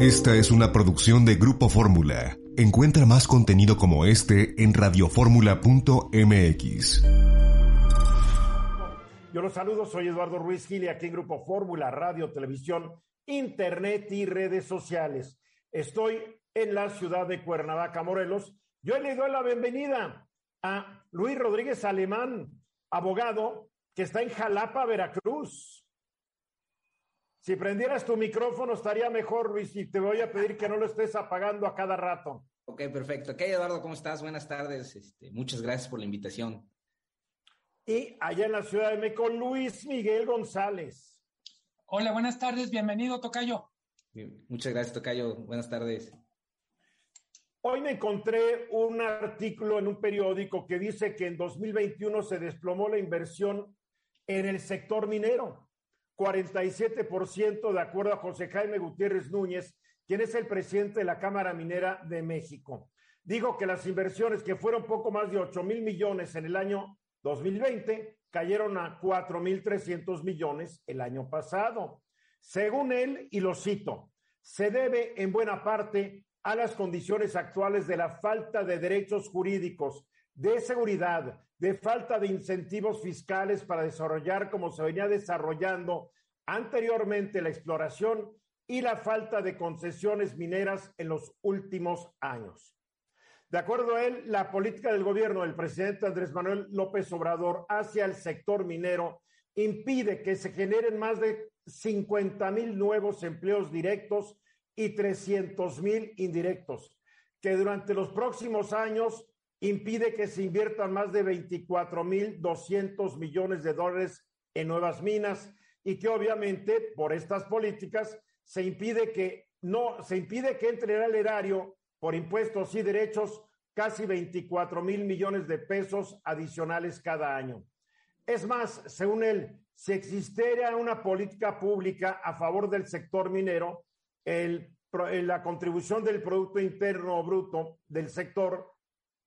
Esta es una producción de Grupo Fórmula. Encuentra más contenido como este en radioformula.mx. Yo los saludo, soy Eduardo Ruiz Gil y aquí en Grupo Fórmula, radio, televisión, internet y redes sociales. Estoy en la ciudad de Cuernavaca, Morelos. Yo le doy la bienvenida a Luis Rodríguez Alemán, abogado que está en Jalapa, Veracruz. Si prendieras tu micrófono estaría mejor, Luis, y te voy a pedir que no lo estés apagando a cada rato. Ok, perfecto. Ok, Eduardo, ¿cómo estás? Buenas tardes. Este, muchas gracias por la invitación. Y allá en la Ciudad de México, Luis Miguel González. Hola, buenas tardes. Bienvenido, Tocayo. Muchas gracias, Tocayo. Buenas tardes. Hoy me encontré un artículo en un periódico que dice que en 2021 se desplomó la inversión en el sector minero. 47% de acuerdo a José Jaime Gutiérrez Núñez, quien es el presidente de la Cámara Minera de México. Digo que las inversiones que fueron poco más de 8 mil millones en el año 2020 cayeron a 4 mil 300 millones el año pasado. Según él, y lo cito, se debe en buena parte a las condiciones actuales de la falta de derechos jurídicos, de seguridad, de falta de incentivos fiscales para desarrollar como se venía desarrollando anteriormente la exploración y la falta de concesiones mineras en los últimos años. De acuerdo a él, la política del gobierno del presidente Andrés Manuel López Obrador hacia el sector minero impide que se generen más de 50 mil nuevos empleos directos y 300 mil indirectos, que durante los próximos años impide que se inviertan más de 24 mil 200 millones de dólares en nuevas minas y que obviamente por estas políticas se impide que no se impide que entre al erario por impuestos y derechos casi 24 mil millones de pesos adicionales cada año. Es más, según él, si existiera una política pública a favor del sector minero, el, la contribución del Producto Interno Bruto del sector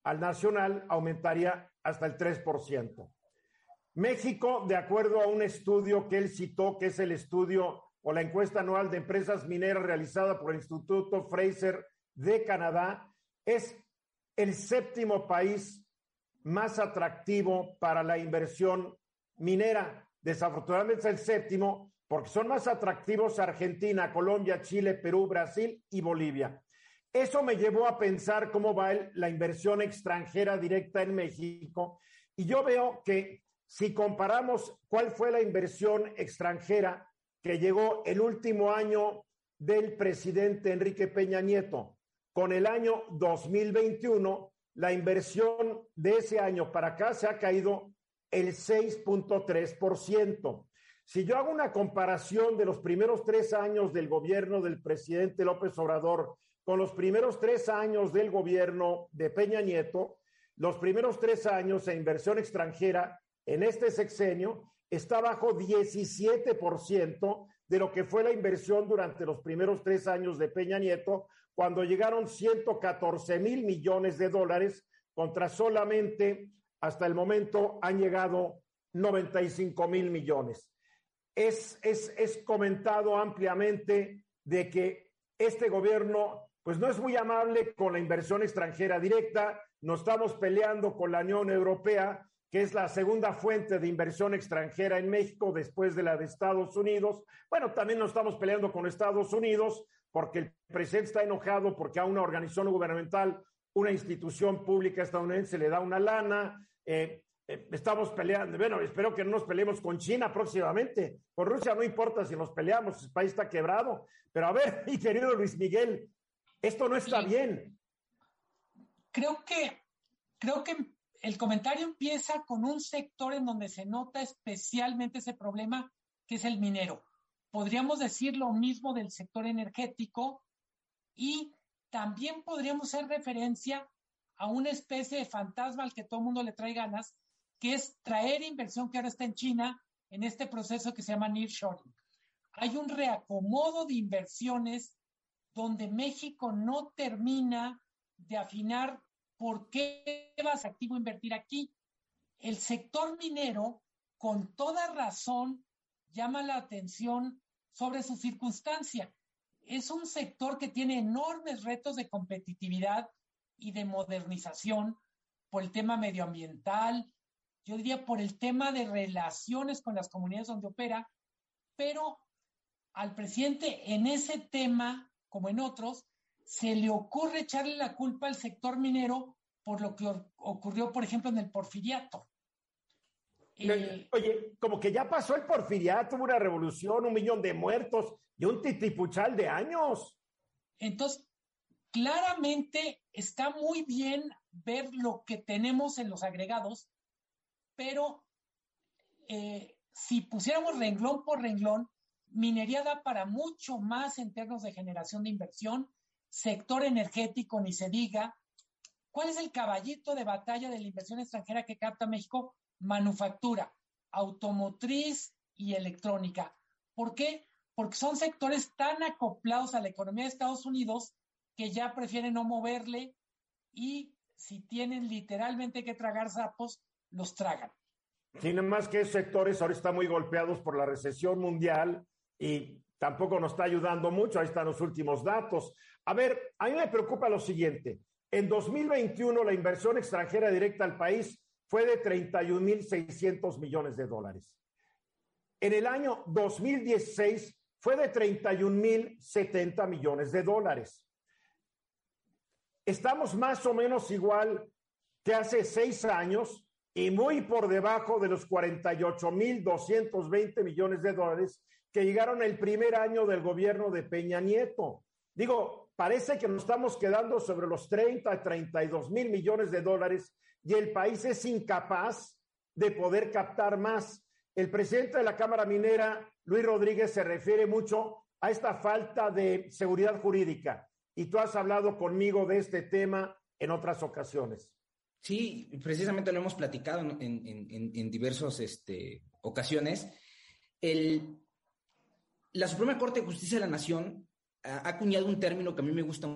al nacional aumentaría hasta el 3%. México, de acuerdo a un estudio que él citó, que es el estudio o la encuesta anual de empresas mineras realizada por el Instituto Fraser de Canadá, es el séptimo país más atractivo para la inversión minera. Desafortunadamente es el séptimo porque son más atractivos Argentina, Colombia, Chile, Perú, Brasil y Bolivia. Eso me llevó a pensar cómo va la inversión extranjera directa en México y yo veo que si comparamos cuál fue la inversión extranjera que llegó el último año del presidente Enrique Peña Nieto con el año 2021, la inversión de ese año para acá se ha caído el 6.3%. Si yo hago una comparación de los primeros tres años del gobierno del presidente López Obrador con los primeros tres años del gobierno de Peña Nieto, los primeros tres años de inversión extranjera en este sexenio está bajo 17% de lo que fue la inversión durante los primeros tres años de Peña Nieto, cuando llegaron 114 mil millones de dólares contra solamente hasta el momento han llegado 95 mil millones. Es, es, es comentado ampliamente de que este gobierno pues no es muy amable con la inversión extranjera directa, nos estamos peleando con la Unión Europea, que es la segunda fuente de inversión extranjera en México después de la de Estados Unidos. Bueno, también nos estamos peleando con Estados Unidos porque el presidente está enojado porque a una organización gubernamental, una institución pública estadounidense le da una lana. Eh, eh, estamos peleando, bueno, espero que no nos peleemos con China próximamente. Con Rusia no importa si nos peleamos, el país está quebrado. Pero a ver, mi querido Luis Miguel, esto no está bien. Creo que, creo que el comentario empieza con un sector en donde se nota especialmente ese problema, que es el minero. Podríamos decir lo mismo del sector energético y también podríamos hacer referencia a una especie de fantasma al que todo el mundo le trae ganas, que es traer inversión que ahora está en China en este proceso que se llama nearshoring. Hay un reacomodo de inversiones donde México no termina de afinar por qué vas activo invertir aquí. El sector minero, con toda razón, llama la atención sobre su circunstancia. es un sector que tiene enormes retos de competitividad y de modernización por el tema medioambiental, yo diría por el tema de relaciones con las comunidades donde opera, pero al presidente en ese tema, como en otros, se le ocurre echarle la culpa al sector minero por lo que ocurrió, por ejemplo, en el porfiriato. Eh, oye, como que ya pasó el porfiriato, una revolución, un millón de muertos y un titipuchal de años. Entonces, claramente está muy bien ver lo que tenemos en los agregados, pero eh, si pusiéramos renglón por renglón, minería da para mucho más en términos de generación de inversión, sector energético, ni se diga. ¿Cuál es el caballito de batalla de la inversión extranjera que capta México? Manufactura, automotriz y electrónica. ¿Por qué? Porque son sectores tan acoplados a la economía de Estados Unidos que ya prefieren no moverle y si tienen literalmente que tragar sapos, los tragan. Sin más que sectores ahora están muy golpeados por la recesión mundial y tampoco nos está ayudando mucho. Ahí están los últimos datos. A ver, a mí me preocupa lo siguiente. En 2021 la inversión extranjera directa al país fue de 31.600 millones de dólares. En el año 2016 fue de 31.070 millones de dólares. Estamos más o menos igual que hace seis años y muy por debajo de los 48.220 millones de dólares que llegaron el primer año del gobierno de Peña Nieto. Digo, parece que nos estamos quedando sobre los 30, 32 mil millones de dólares y el país es incapaz de poder captar más. El presidente de la Cámara Minera, Luis Rodríguez, se refiere mucho a esta falta de seguridad jurídica y tú has hablado conmigo de este tema en otras ocasiones. Sí, precisamente lo hemos platicado en, en, diversas este, ocasiones. El, la Suprema Corte de Justicia de la Nación ha acuñado un término que a mí me gusta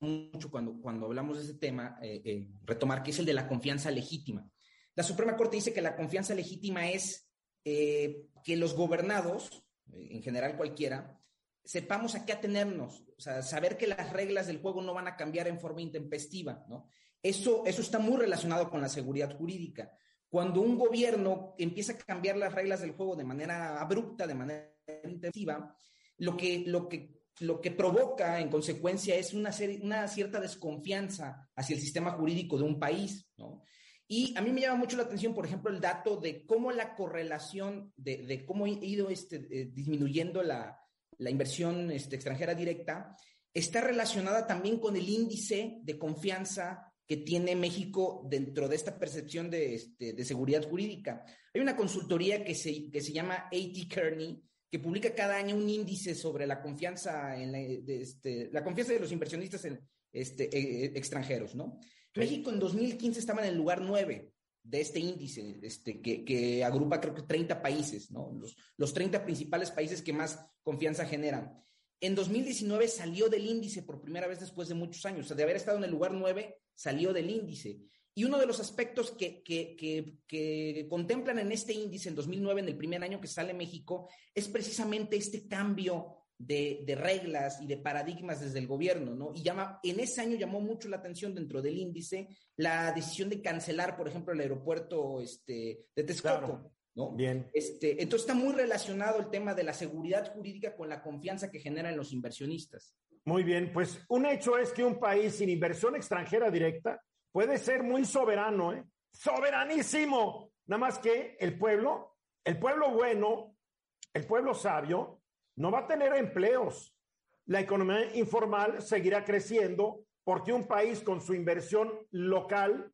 mucho cuando, cuando hablamos de ese tema, eh, eh, retomar, que es el de la confianza legítima. La Suprema Corte dice que la confianza legítima es eh, que los gobernados, en general cualquiera, sepamos a qué atenernos, o sea, saber que las reglas del juego no van a cambiar en forma intempestiva, ¿no? Eso, eso está muy relacionado con la seguridad jurídica. Cuando un gobierno empieza a cambiar las reglas del juego de manera abrupta, de manera intensiva, lo que, lo que, lo que provoca en consecuencia es una, una cierta desconfianza hacia el sistema jurídico de un país, ¿no? Y a mí me llama mucho la atención, por ejemplo, el dato de cómo la correlación, de, de cómo ha ido este, eh, disminuyendo la, la inversión este, extranjera directa, está relacionada también con el índice de confianza que tiene México dentro de esta percepción de, este, seguridad jurídica. Hay una consultoría que se, que se llama AT Kearney, que publica cada año un índice sobre la confianza en la, de este, la confianza de los inversionistas en, este, e, e, extranjeros, ¿no? México en 2015 estaba en el lugar 9 de este índice, este, que, que, agrupa creo que 30 países, ¿no? Los, los 30 principales países que más confianza generan. En 2019 salió del índice por primera vez después de muchos años, o sea, de haber estado en el lugar 9, salió del índice. Y uno de los aspectos que, que, que, que, contemplan en este índice en 2009, en el primer año que sale México, es precisamente este cambio de, reglas y de paradigmas desde el gobierno, ¿no? Y llama, en ese año llamó mucho la atención dentro del índice la decisión de cancelar, por ejemplo, el aeropuerto este, de Texcoco. ¿No? Bien. Este, entonces está muy relacionado el tema de la seguridad jurídica con la confianza que generan los inversionistas. Muy bien, pues un hecho es que un país sin inversión extranjera directa puede ser muy soberano, ¿eh? Soberanísimo. Nada más que el pueblo, el pueblo bueno, el pueblo sabio, no va a tener empleos. La economía informal seguirá creciendo porque un país con su inversión local,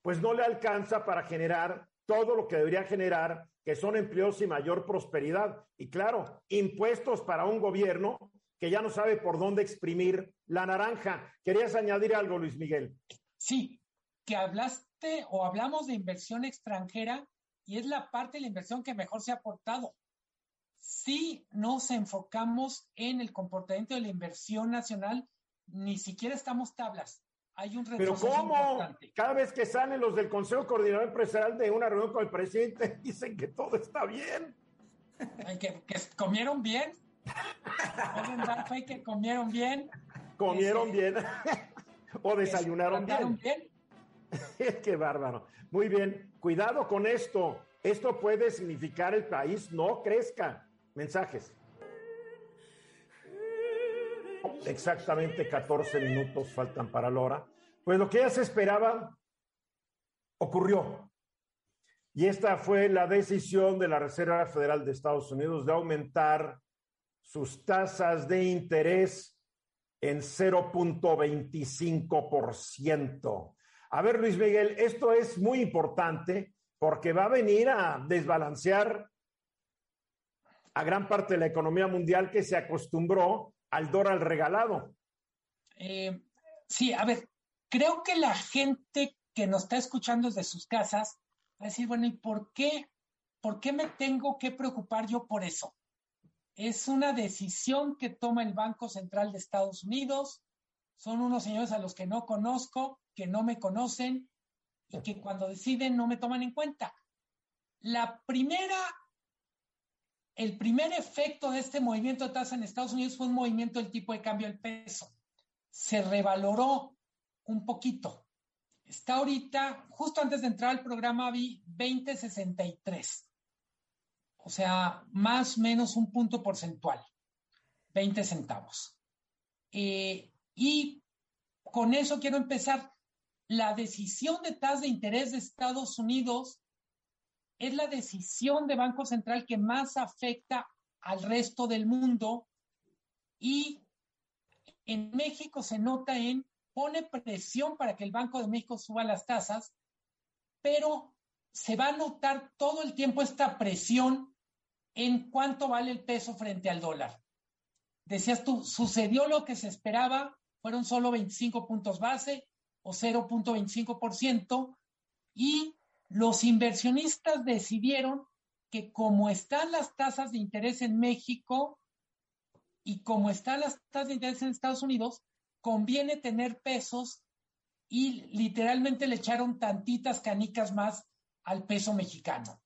pues no le alcanza para generar todo lo que debería generar, que son empleos y mayor prosperidad. Y claro, impuestos para un gobierno que ya no sabe por dónde exprimir la naranja. ¿Querías añadir algo, Luis Miguel? Sí, que hablaste o hablamos de inversión extranjera y es la parte de la inversión que mejor se ha aportado si nos enfocamos en el comportamiento de la inversión nacional, ni siquiera estamos tablas. Hay un Pero ¿cómo? Cada vez que salen los del Consejo Coordinador Empresarial de una reunión con el presidente, dicen que todo está bien. que, comieron bien. Fe que comieron bien. Comieron bien. o desayunaron bien. bien. Qué bárbaro. Muy bien. Cuidado con esto. Esto puede significar el país no crezca. Mensajes. Exactamente 14 minutos faltan para la hora. Pues lo que ya se esperaba ocurrió. Y esta fue la decisión de la Reserva Federal de Estados Unidos de aumentar sus tasas de interés en 0.25%. A ver, Luis Miguel, esto es muy importante porque va a venir a desbalancear a gran parte de la economía mundial que se acostumbró al dólar regalado. Eh, sí, a ver, creo que la gente que nos está escuchando desde sus casas va a decir, bueno, ¿y por qué? ¿Por qué me tengo que preocupar yo por eso? Es una decisión que toma el Banco Central de Estados Unidos. Son unos señores a los que no conozco, que no me conocen y que cuando deciden no me toman en cuenta. La primera, el primer efecto de este movimiento de tasa en Estados Unidos fue un movimiento del tipo de cambio del peso. Se revaloró un poquito. Está ahorita, justo antes de entrar al programa, vi 2063. O sea, más o menos un punto porcentual, 20 centavos. Eh, y con eso quiero empezar. La decisión de tasa de interés de Estados Unidos es la decisión de Banco Central que más afecta al resto del mundo y en México se nota en pone presión para que el Banco de México suba las tasas, pero se va a notar todo el tiempo esta presión en cuánto vale el peso frente al dólar. Decías tú, sucedió lo que se esperaba, fueron solo 25 puntos base o 0.25%, y los inversionistas decidieron que como están las tasas de interés en México y como están las tasas de interés en Estados Unidos, conviene tener pesos y literalmente le echaron tantitas canicas más al peso mexicano.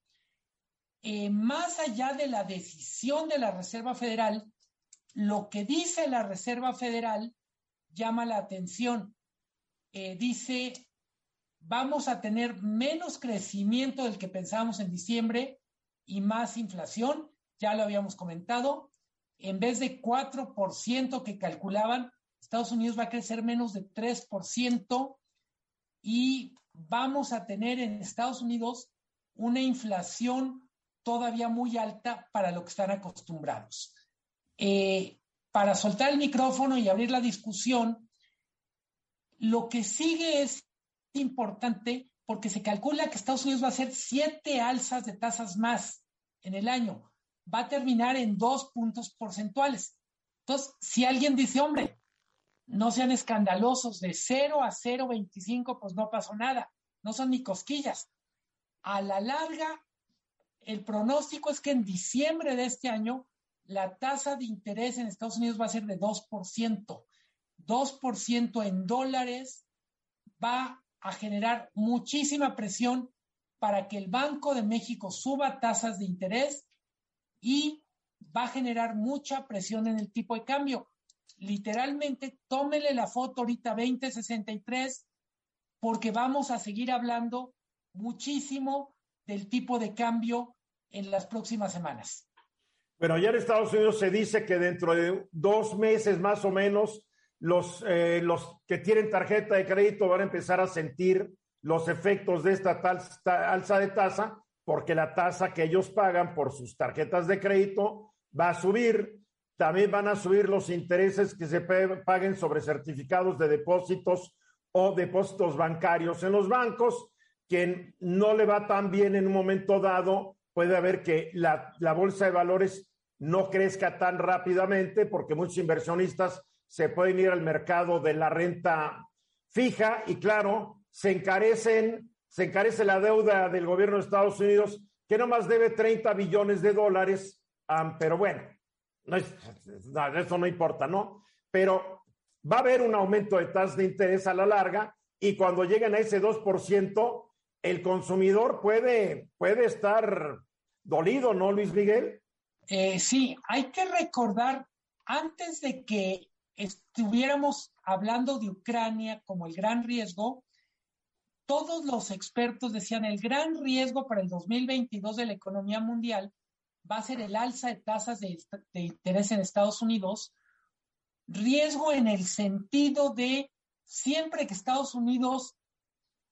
Eh, más allá de la decisión de la Reserva Federal, lo que dice la Reserva Federal llama la atención. Eh, dice, vamos a tener menos crecimiento del que pensábamos en diciembre y más inflación, ya lo habíamos comentado, en vez de 4% que calculaban, Estados Unidos va a crecer menos de 3% y vamos a tener en Estados Unidos una inflación todavía muy alta para lo que están acostumbrados. Eh, para soltar el micrófono y abrir la discusión, lo que sigue es importante porque se calcula que Estados Unidos va a hacer siete alzas de tasas más en el año. Va a terminar en dos puntos porcentuales. Entonces, si alguien dice, hombre, no sean escandalosos, de 0 a 0,25 pues no pasó nada, no son ni cosquillas. A la larga, el pronóstico es que en diciembre de este año la tasa de interés en Estados Unidos va a ser de 2%. 2% en dólares va a generar muchísima presión para que el Banco de México suba tasas de interés y va a generar mucha presión en el tipo de cambio literalmente tómele la foto ahorita 2063 porque vamos a seguir hablando muchísimo del tipo de cambio en las próximas semanas. Bueno, ya en Estados Unidos se dice que dentro de dos meses más o menos los, eh, los que tienen tarjeta de crédito van a empezar a sentir los efectos de esta tal, alza de tasa porque la tasa que ellos pagan por sus tarjetas de crédito va a subir también van a subir los intereses que se paguen sobre certificados de depósitos o depósitos bancarios en los bancos. Quien no le va tan bien en un momento dado, puede haber que la, la bolsa de valores no crezca tan rápidamente porque muchos inversionistas se pueden ir al mercado de la renta fija y claro, se encarecen, se encarece la deuda del gobierno de Estados Unidos que no más debe 30 billones de dólares, pero bueno, no, eso no importa, ¿no? Pero va a haber un aumento de tasas de interés a la larga y cuando lleguen a ese 2%, el consumidor puede, puede estar dolido, ¿no, Luis Miguel? Eh, sí, hay que recordar, antes de que estuviéramos hablando de Ucrania como el gran riesgo, todos los expertos decían el gran riesgo para el 2022 de la economía mundial va a ser el alza de tasas de, de interés en Estados Unidos, riesgo en el sentido de siempre que Estados Unidos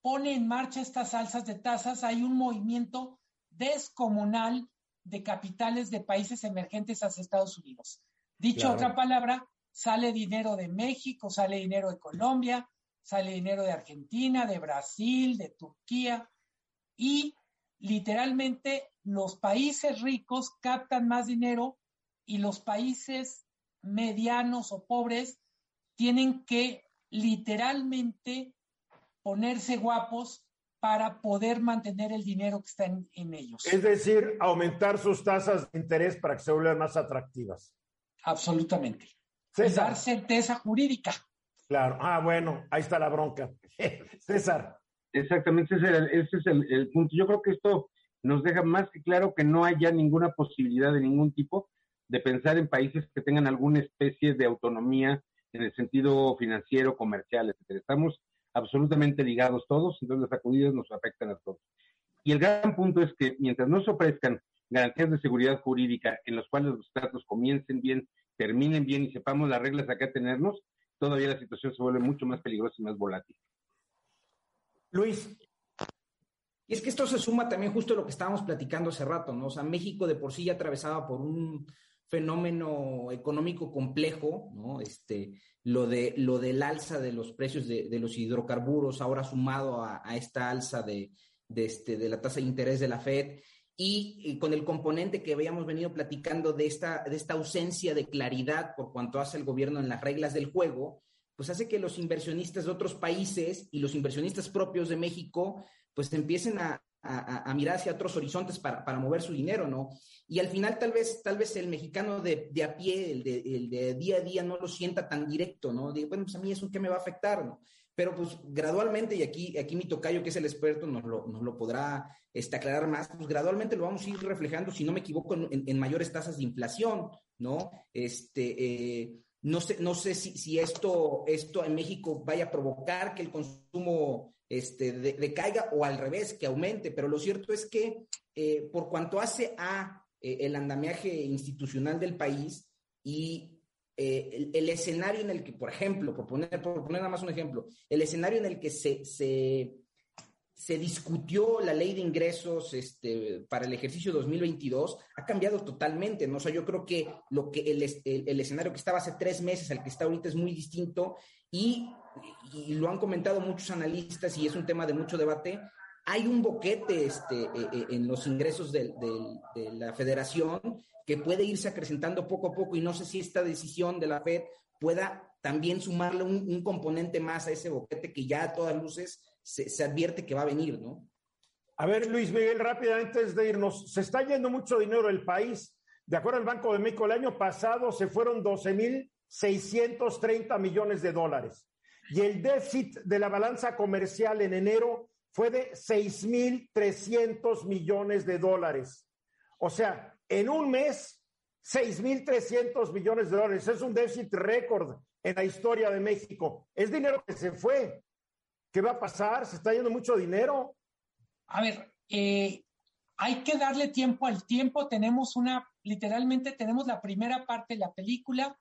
pone en marcha estas alzas de tasas, hay un movimiento descomunal de capitales de países emergentes hacia Estados Unidos. Dicho otra palabra, sale dinero de México, sale dinero de Colombia, sale dinero de Argentina, de Brasil, de Turquía y literalmente los países ricos captan más dinero y los países medianos o pobres tienen que literalmente ponerse guapos para poder mantener el dinero que está en, ellos. Es decir, aumentar sus tasas de interés para que se vuelvan más atractivas. Absolutamente. César. dar certeza jurídica. Claro. Ah, bueno, ahí está la bronca. César. Exactamente, ese es, el, el, punto. Yo creo que esto nos deja más que claro que no haya ninguna posibilidad de ningún tipo de pensar en países que tengan alguna especie de autonomía en el sentido financiero, comercial, etc. Estamos absolutamente ligados todos, entonces las sacudidas nos afectan a todos. Y el gran punto es que mientras no se ofrezcan garantías de seguridad jurídica en los cuales los tratos comiencen bien, terminen bien y sepamos las reglas a qué tenernos, todavía la situación se vuelve mucho más peligrosa y más volátil. Luis. Y es que esto se suma también justo a lo que estábamos platicando hace rato, ¿no? O sea, México de por sí ya atravesaba por un fenómeno económico complejo, ¿no? Este, lo, de, lo del alza de los precios de, los hidrocarburos, ahora sumado a, esta alza de, este, de la tasa de interés de la Fed, y, con el componente que habíamos venido platicando de esta, de esta ausencia de claridad por cuanto hace el gobierno en las reglas del juego, pues hace que los inversionistas de otros países y los inversionistas propios de México, pues empiecen a, a, mirar hacia otros horizontes para, para, mover su dinero, ¿no? Y al final tal vez, tal vez el mexicano de, de a pie, el de, el de, día a día, no lo sienta tan directo, ¿no? Digo, bueno, pues a mí eso qué me va a afectar, ¿no? Pero pues gradualmente, y aquí, aquí mi tocayo, que es el experto, nos lo, nos lo podrá este, aclarar más, pues gradualmente lo vamos a ir reflejando, si no me equivoco, en, en mayores tasas de inflación, ¿no? Este, eh, no sé, no sé si, si esto, esto en México vaya a provocar que el consumo este, decaiga o al revés, que aumente, pero lo cierto es que eh, por cuanto hace a eh, el andamiaje institucional del país y eh, el, escenario en el que, por ejemplo, por poner, por poner nada más un ejemplo, el escenario en el que se, se, se discutió la ley de ingresos este, para el ejercicio 2022 ha cambiado totalmente, ¿no? O sea, yo creo que, lo que el, el, el escenario que estaba hace tres meses al que está ahorita es muy distinto y y lo han comentado muchos analistas y es un tema de mucho debate, hay un boquete este, eh, eh, en los ingresos de, la federación que puede irse acrecentando poco a poco y no sé si esta decisión de la Fed pueda también sumarle un, componente más a ese boquete que ya a todas luces se, se, advierte que va a venir, ¿no? A ver, Luis Miguel, rápidamente antes de irnos, se está yendo mucho dinero del país. De acuerdo al Banco de México, el año pasado se fueron 12.630 millones de dólares y el déficit de la balanza comercial en enero fue de 6.300 millones de dólares. O sea, en un mes, 6.300 millones de dólares. Es un déficit récord en la historia de México. Es dinero que se fue. ¿Qué va a pasar? ¿Se está yendo mucho dinero? A ver, eh, hay que darle tiempo al tiempo. Tenemos una, literalmente tenemos la primera parte de la película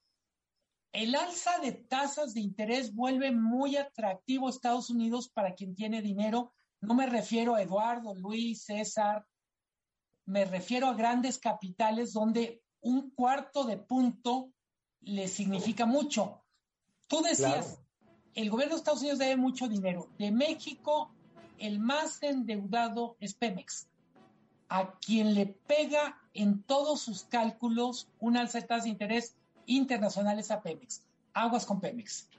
el alza de tasas de interés vuelve muy atractivo a Estados Unidos para quien tiene dinero. No me refiero a Eduardo, Luis, César, me refiero a grandes capitales donde un cuarto de punto le significa mucho. Tú decías, el gobierno de Estados Unidos debe mucho dinero. De México, el más endeudado es Pemex, a quien le pega en todos sus cálculos un alza de tasas de interés internacionales a Pemex. Aguas con Pemex.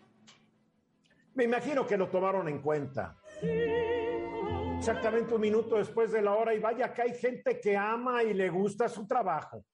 Me imagino que lo tomaron en cuenta. Exactamente un minuto después de la hora y vaya que hay gente que ama y le gusta su trabajo.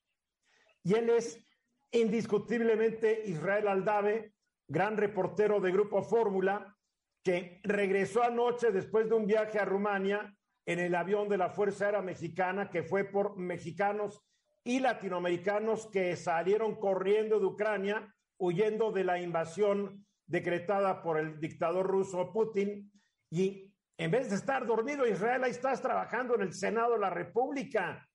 Y él es indiscutiblemente Israel Aldave, gran reportero de Grupo Fórmula, que regresó anoche después de un viaje a Rumania en el avión de la Fuerza Aérea Mexicana que fue por mexicanos y latinoamericanos que salieron corriendo de Ucrania, huyendo de la invasión decretada por el dictador ruso Putin. Y en vez de estar dormido Israel, ahí estás trabajando en el Senado de la República.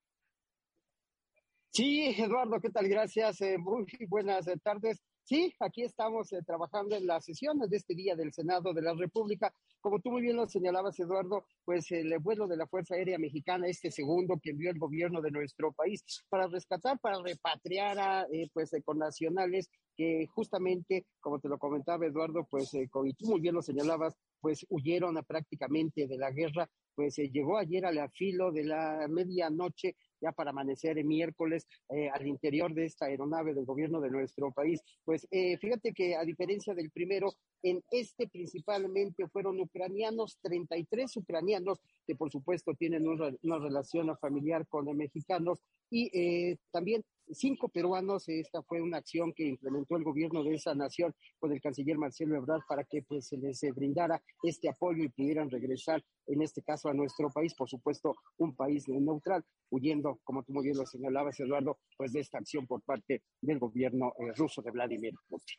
Sí, Eduardo, ¿qué tal? Gracias. Eh, muy buenas tardes. Sí, aquí estamos eh, trabajando en las sesiones de este día del Senado de la República. Como tú muy bien lo señalabas, Eduardo, pues el vuelo de la Fuerza Aérea Mexicana, este segundo que envió el gobierno de nuestro país para rescatar, para repatriar a eh, pues con nacionales que justamente, como te lo comentaba Eduardo, pues eh, y tú muy bien lo señalabas, pues huyeron a prácticamente de la guerra, pues llegó ayer al filo de la medianoche ya para amanecer el miércoles eh, al interior de esta aeronave del gobierno de nuestro país. Pues eh, fíjate que a diferencia del primero, en este principalmente fueron ucranianos, 33 ucranianos que por supuesto tienen una, relación familiar con los mexicanos y eh, también cinco peruanos. Esta fue una acción que implementó el gobierno de esa nación con el canciller Marcelo Ebrard para que pues se les brindara este apoyo y pudieran regresar, en este caso, a nuestro país, por supuesto, un país neutral, huyendo, como tú muy bien lo señalabas, Eduardo, pues de esta acción por parte del gobierno eh, ruso de Vladimir Putin.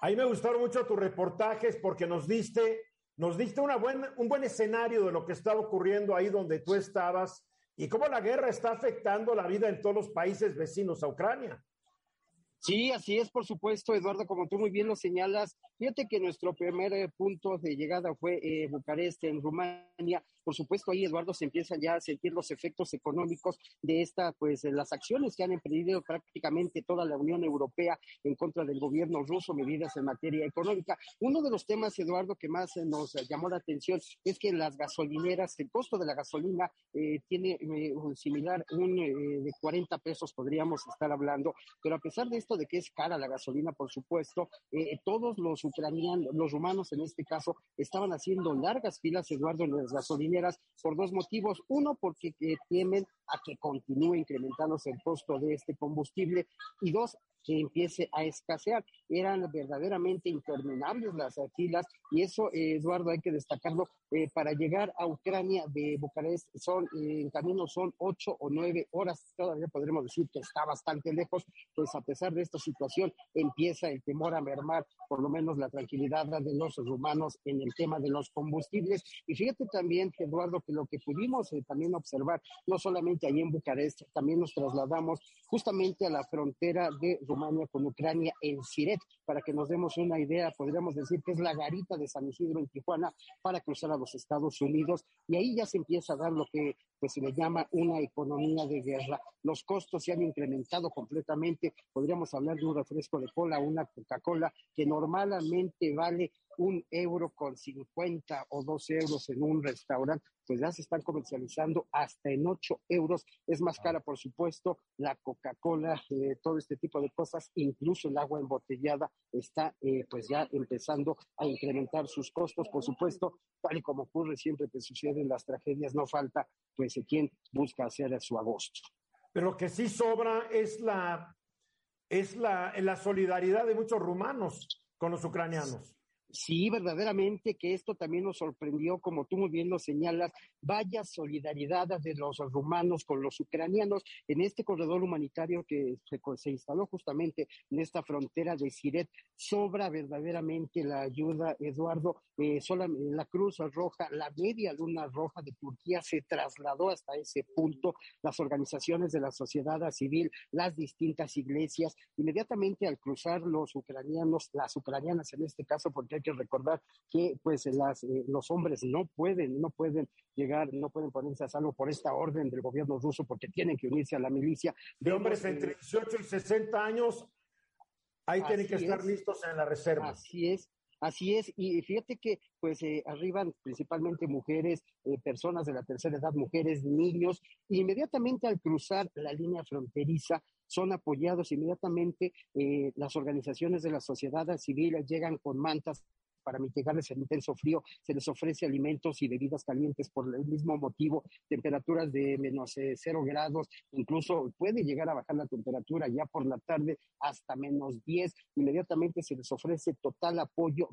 Ahí me gustaron mucho tus reportajes porque nos diste, nos diste una un buen escenario de lo que estaba ocurriendo ahí donde tú estabas y cómo la guerra está afectando la vida en todos los países vecinos a Ucrania. Sí, así es, por supuesto, Eduardo, como tú muy bien lo señalas. Fíjate que nuestro primer eh, punto de llegada fue eh, Bucarest, en Rumania. Por supuesto, ahí, Eduardo, se empiezan ya a sentir los efectos económicos de esta, pues, las acciones que han emprendido prácticamente toda la Unión Europea en contra del gobierno ruso, medidas en materia económica. Uno de los temas, Eduardo, que más eh, nos llamó la atención es que las gasolineras, el costo de la gasolina tiene un similar, un de 40 pesos podríamos estar hablando, pero a pesar de esto, de que es cara la gasolina, por supuesto, eh, todos los ucranianos, los rumanos en este caso, estaban haciendo largas filas, Eduardo, en las gasolineras por dos motivos. Uno, porque eh, temen a que continúe incrementándose el costo de este combustible y dos, que empiece a escasear. Eran verdaderamente interminables las filas y eso, eh, Eduardo, hay que destacarlo. Eh, para llegar a Ucrania de Bucarest son, eh, en camino son ocho o nueve horas. Todavía podremos decir que está bastante lejos, pues a pesar de esta situación empieza el temor a mermar por lo menos la tranquilidad de los rumanos en el tema de los combustibles. Y fíjate también, Eduardo, que lo que pudimos también observar, no solamente allí en Bucarest, también nos trasladamos justamente a la frontera de Rumania con Ucrania en Siret, para que nos demos una idea, podríamos decir que es la garita de San Isidro en Tijuana para cruzar a los Estados Unidos. Y ahí ya se empieza a dar lo que pues se le llama una economía de guerra. Los costos se han incrementado completamente, podríamos hablar de un refresco de cola, una Coca-Cola que normalmente vale un euro con 50 o dos euros en un restaurante, pues ya se están comercializando hasta en 8 euros. Es más cara, por supuesto, la Coca-Cola, eh, todo este tipo de cosas, incluso el agua embotellada está eh, pues ya empezando a incrementar sus costos, por supuesto, tal y como ocurre siempre que suceden las tragedias, no falta pues quien busca hacer a su agosto. Pero lo que sí sobra es la, es la, la solidaridad de muchos rumanos con los ucranianos. Sí, verdaderamente que esto también nos sorprendió, como tú muy bien lo señalas, vaya solidaridad de los rumanos con los ucranianos en este corredor humanitario que se, instaló justamente en esta frontera de Siret. Sobra verdaderamente la ayuda, Eduardo. Eh, la Cruz Roja, la Media Luna Roja de Turquía se trasladó hasta ese punto. Las organizaciones de la sociedad civil, las distintas iglesias, inmediatamente al cruzar los ucranianos, las ucranianas en este caso, porque hay que recordar que pues las, eh, los hombres no pueden, no pueden llegar, no pueden ponerse a salvo por esta orden del gobierno ruso porque tienen que unirse a la milicia. De hombres entre 18 y 60 años, ahí tienen que estar listos en la reserva. Así es. Así es, y fíjate que pues eh, arriban principalmente mujeres, eh, personas de la tercera edad, mujeres, niños, inmediatamente al cruzar la línea fronteriza son apoyados inmediatamente, eh, las organizaciones de la sociedad civil llegan con mantas para mitigarles el intenso frío, se les ofrece alimentos y bebidas calientes por el mismo motivo, temperaturas de menos eh, cero grados, incluso puede llegar a bajar la temperatura ya por la tarde hasta menos 10. Inmediatamente se les ofrece total apoyo,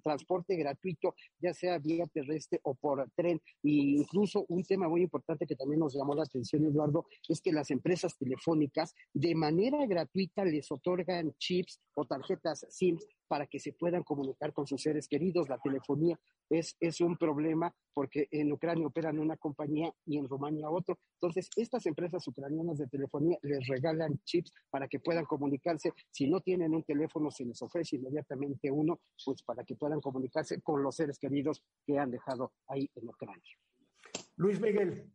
transporte gratuito, ya sea vía terrestre o por tren. E incluso un tema muy importante que también nos llamó la atención, Eduardo, es que las empresas telefónicas de manera gratuita les otorgan chips o tarjetas SIM para que se puedan comunicar con sus seres queridos. La telefonía es, es un problema porque en Ucrania operan una compañía y en Rumania otro. Entonces, estas empresas ucranianas de telefonía les regalan chips para que puedan comunicarse. Si no tienen un teléfono, se les ofrece inmediatamente uno, pues para que puedan comunicarse con los seres queridos que han dejado ahí en Ucrania. Luis Miguel.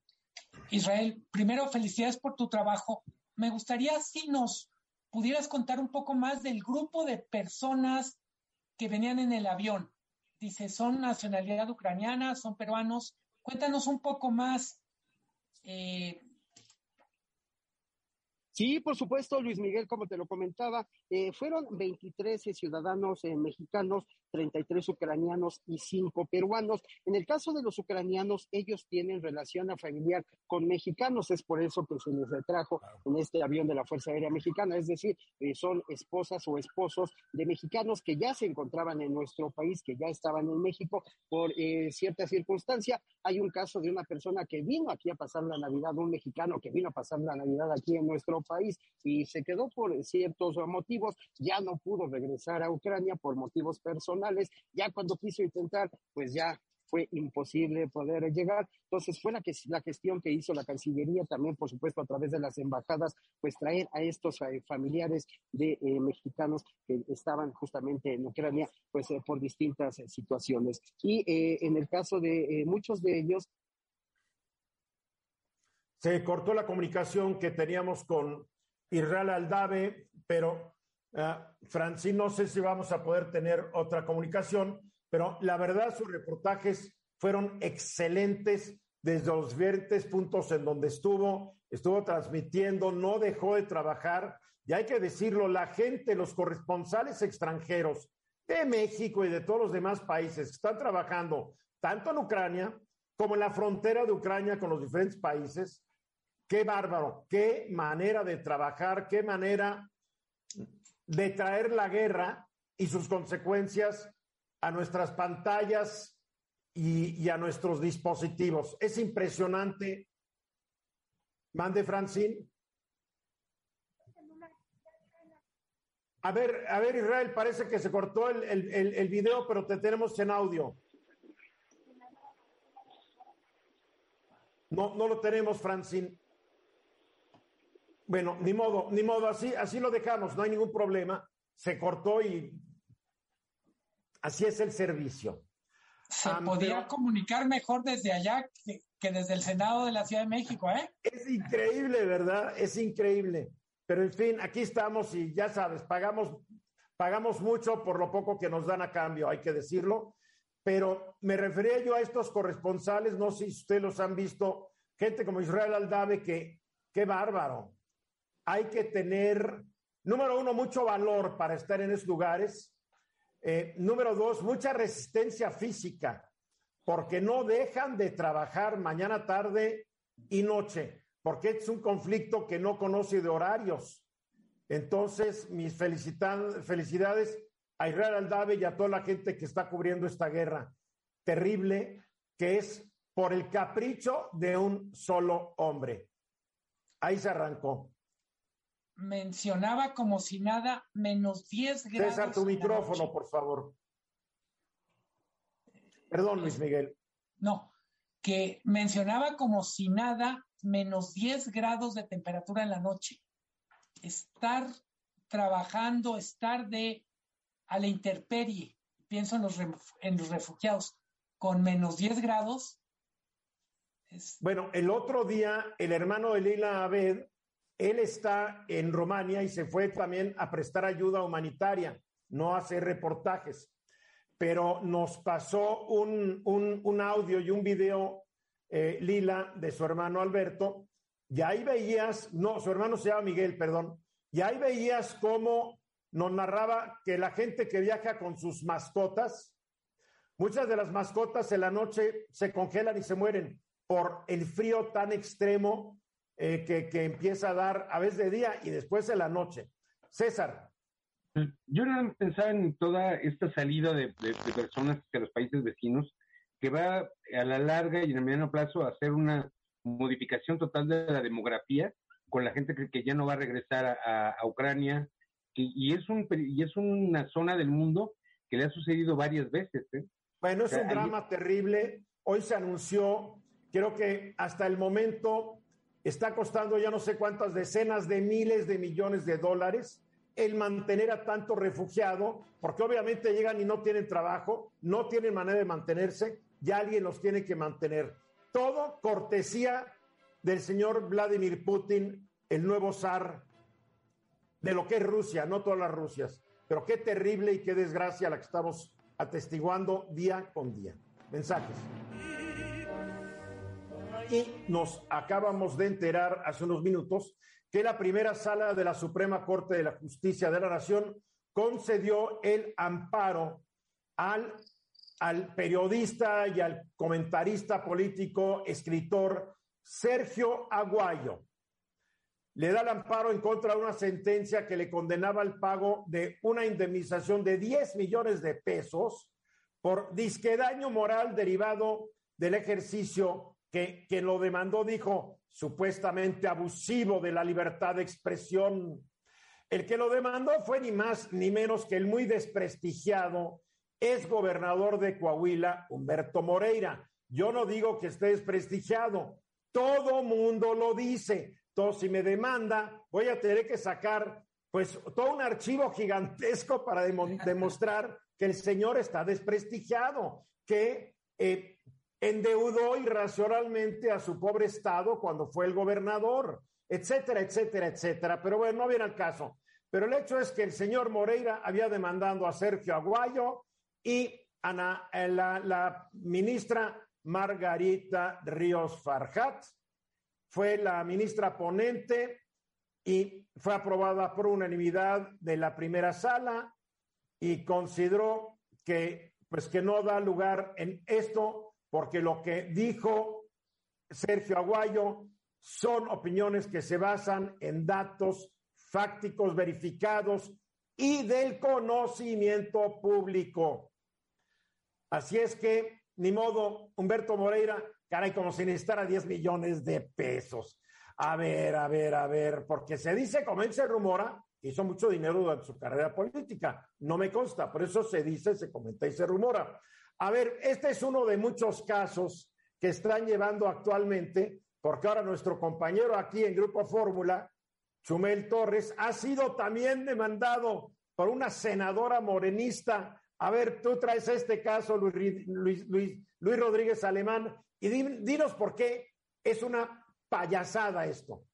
Israel, primero felicidades por tu trabajo. Me gustaría si nos pudieras contar un poco más del grupo de personas que venían en el avión. Dice, son nacionalidad ucraniana, son peruanos. Cuéntanos un poco más eh, Sí, por supuesto, Luis Miguel, como te lo comentaba, eh, fueron 23 ciudadanos eh, mexicanos, 33 ucranianos y 5 peruanos. En el caso de los ucranianos, ellos tienen relación familiar con mexicanos, es por eso que se les retrajo en este avión de la Fuerza Aérea Mexicana, es decir, eh, son esposas o esposos de mexicanos que ya se encontraban en nuestro país, que ya estaban en México por cierta circunstancia. Hay un caso de una persona que vino aquí a pasar la Navidad, un mexicano que vino a pasar la Navidad aquí en nuestro país y se quedó por ciertos motivos, ya no pudo regresar a Ucrania por motivos personales, ya cuando quiso intentar, pues ya fue imposible poder llegar. Entonces fue la, que, la gestión que hizo la Cancillería también, por supuesto, a través de las embajadas, pues traer a estos eh, familiares de eh, mexicanos que estaban justamente en Ucrania, pues eh, por distintas situaciones. Y en el caso de muchos de ellos, se cortó la comunicación que teníamos con Israel Aldave, pero uh, no sé si vamos a poder tener otra comunicación, pero la verdad sus reportajes fueron excelentes desde los diferentes puntos en donde estuvo, estuvo transmitiendo, no dejó de trabajar. Y hay que decirlo, la gente, los corresponsales extranjeros de México y de todos los demás países están trabajando tanto en Ucrania como en la frontera de Ucrania con los diferentes países, Qué bárbaro, qué manera de trabajar, qué manera de traer la guerra y sus consecuencias a nuestras pantallas y, a nuestros dispositivos. Es impresionante. Mande, Francine. A ver, a ver, Israel, parece que se cortó el, el, el video, pero te tenemos en audio. No, no lo tenemos, Francine. Bueno, ni modo, ni modo, así, así lo dejamos, no hay ningún problema. Se cortó y así es el servicio. Se podía comunicar mejor desde allá que, desde el Senado de la Ciudad de México, ¿eh? Es increíble, ¿verdad? Es increíble. Pero en fin, aquí estamos y ya sabes, pagamos, pagamos mucho por lo poco que nos dan a cambio, hay que decirlo. Pero me refería yo a estos corresponsales, no sé si ustedes los han visto, gente como Israel Aldave, que qué bárbaro hay que tener, número uno, mucho valor para estar en esos lugares. Eh, número dos, mucha resistencia física, porque no dejan de trabajar mañana, tarde y noche, porque es un conflicto que no conoce de horarios. Entonces, mis felicidades a Israel Aldave y a toda la gente que está cubriendo esta guerra terrible, que es por el capricho de un solo hombre. Ahí se arrancó mencionaba como si nada menos 10 grados. César, tu micrófono, por favor. Perdón, Luis Miguel. No, que mencionaba como si nada menos 10 grados de temperatura en la noche. Estar trabajando, estar de a la intemperie, pienso en los, en los refugiados, con menos 10 grados. Bueno, el otro día, el hermano de Lila Abed él está en Rumania y se fue también a prestar ayuda humanitaria, no a hacer reportajes, pero nos pasó un, audio y un video, eh, Lila, de su hermano Alberto, y ahí veías, no, su hermano se llama Miguel, perdón, y ahí veías cómo nos narraba que la gente que viaja con sus mascotas Muchas de las mascotas en la noche se congelan y se mueren por el frío tan extremo eh, que, que, empieza a dar a veces de día y después en la noche. César. Yo no pensaba en toda esta salida de, de, de, personas hacia los países vecinos que va a la larga y en el mediano plazo a hacer una modificación total de la demografía con la gente que, que ya no va a regresar a, a Ucrania y, y, es un, y es una zona del mundo que le ha sucedido varias veces. ¿eh? Bueno, es un drama terrible. Hoy se anunció, creo que hasta el momento está costando ya no sé cuántas decenas de miles de millones de dólares el mantener a tanto refugiado, porque obviamente llegan y no tienen trabajo, no tienen manera de mantenerse, ya alguien los tiene que mantener. Todo cortesía del señor Vladimir Putin, el nuevo zar de lo que es Rusia, no todas las Rusias. Pero qué terrible y qué desgracia la que estamos atestiguando día con día. Mensajes. Y nos acabamos de enterar hace unos minutos que la primera sala de la Suprema Corte de la Justicia de la Nación concedió el amparo al, al periodista y al comentarista político, escritor Sergio Aguayo. Le da el amparo en contra de una sentencia que le condenaba al pago de una indemnización de 10 millones de pesos por disquedaño moral derivado del ejercicio que quien lo demandó dijo supuestamente abusivo de la libertad de expresión. El que lo demandó fue ni más ni menos que el muy desprestigiado ex gobernador de Coahuila, Humberto Moreira. Yo no digo que esté desprestigiado, todo mundo lo dice. Entonces, si me demanda, voy a tener que sacar pues todo un archivo gigantesco para demostrar que el señor está desprestigiado, que eh, endeudó irracionalmente a su pobre Estado cuando fue el gobernador, etcétera, etcétera, etcétera. Pero bueno, no viene al caso. Pero el hecho es que el señor Moreira había demandado a Sergio Aguayo y a la, la, la ministra Margarita Ríos Farjat. Fue la ministra ponente y fue aprobada por unanimidad de la primera sala y consideró que pues que no da lugar en esto porque lo que dijo Sergio Aguayo son opiniones que se basan en datos fácticos verificados y del conocimiento público. Así es que, ni modo, Humberto Moreira, caray, como si necesitara 10 millones de pesos. A ver, a ver, a ver, porque se dice, como él se rumora, hizo mucho dinero durante su carrera política. No me consta, por eso se dice, se comenta y se rumora. A ver, este es uno de muchos casos que están llevando actualmente, porque ahora nuestro compañero aquí en Grupo Fórmula, Chumel Torres, ha sido también demandado por una senadora morenista. A ver, tú traes este caso, Luis, Rodríguez Alemán, y dinos por qué es una payasada esto.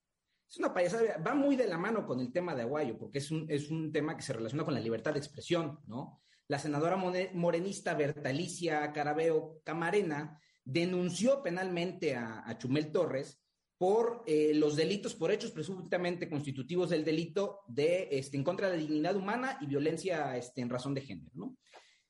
Es una payasada, va muy de la mano con el tema de Aguayo, porque es un, es un tema que se relaciona con la libertad de expresión, ¿no? La senadora morenista Bertalicia Carabeo Camarena denunció penalmente a, Chumel Torres por eh, los delitos, por hechos presuntamente constitutivos del delito de este, en contra de la dignidad humana y violencia este, en razón de género. ¿no?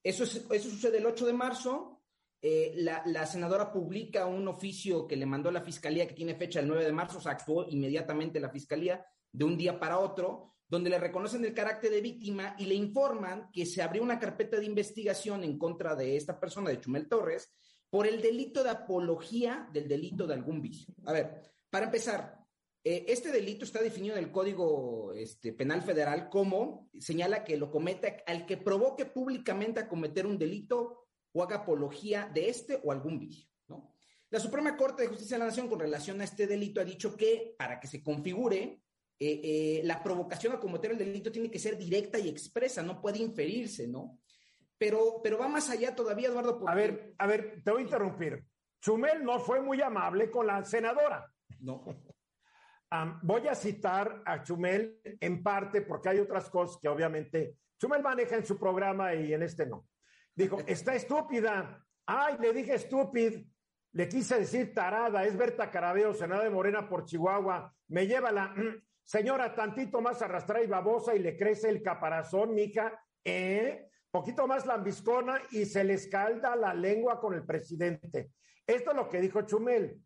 Eso, es, eso sucede el 8 de marzo. Eh, la, la, senadora publica un oficio que le mandó la fiscalía que tiene fecha el 9 de marzo, o sea, actuó inmediatamente la fiscalía de un día para otro donde le reconocen el carácter de víctima y le informan que se abrió una carpeta de investigación en contra de esta persona, de Chumel Torres, por el delito de apología del delito de algún vicio. A ver, para empezar, eh, este delito está definido en el Código este, Penal Federal como señala que lo cometa al que provoque públicamente a cometer un delito o haga apología de este o algún vicio. ¿no? La Suprema Corte de Justicia de la Nación con relación a este delito ha dicho que para que se configure eh, eh, la provocación a cometer el delito tiene que ser directa y expresa, no puede inferirse, ¿no? Pero, pero va más allá todavía, Eduardo. Porque... A ver, a ver, te voy a interrumpir. Chumel no fue muy amable con la senadora. No. Um, voy a citar a Chumel en parte porque hay otras cosas que obviamente Chumel maneja en su programa y en este no. Dijo, está estúpida. Ay, le dije estúpida. Le quise decir tarada. Es Berta Carabeo, senadora de Morena por Chihuahua. Me lleva la... Señora, tantito más arrastrada y babosa y le crece el caparazón, mija. ¿Eh? poquito más lambiscona y se le escalda la lengua con el presidente. Esto es lo que dijo Chumel.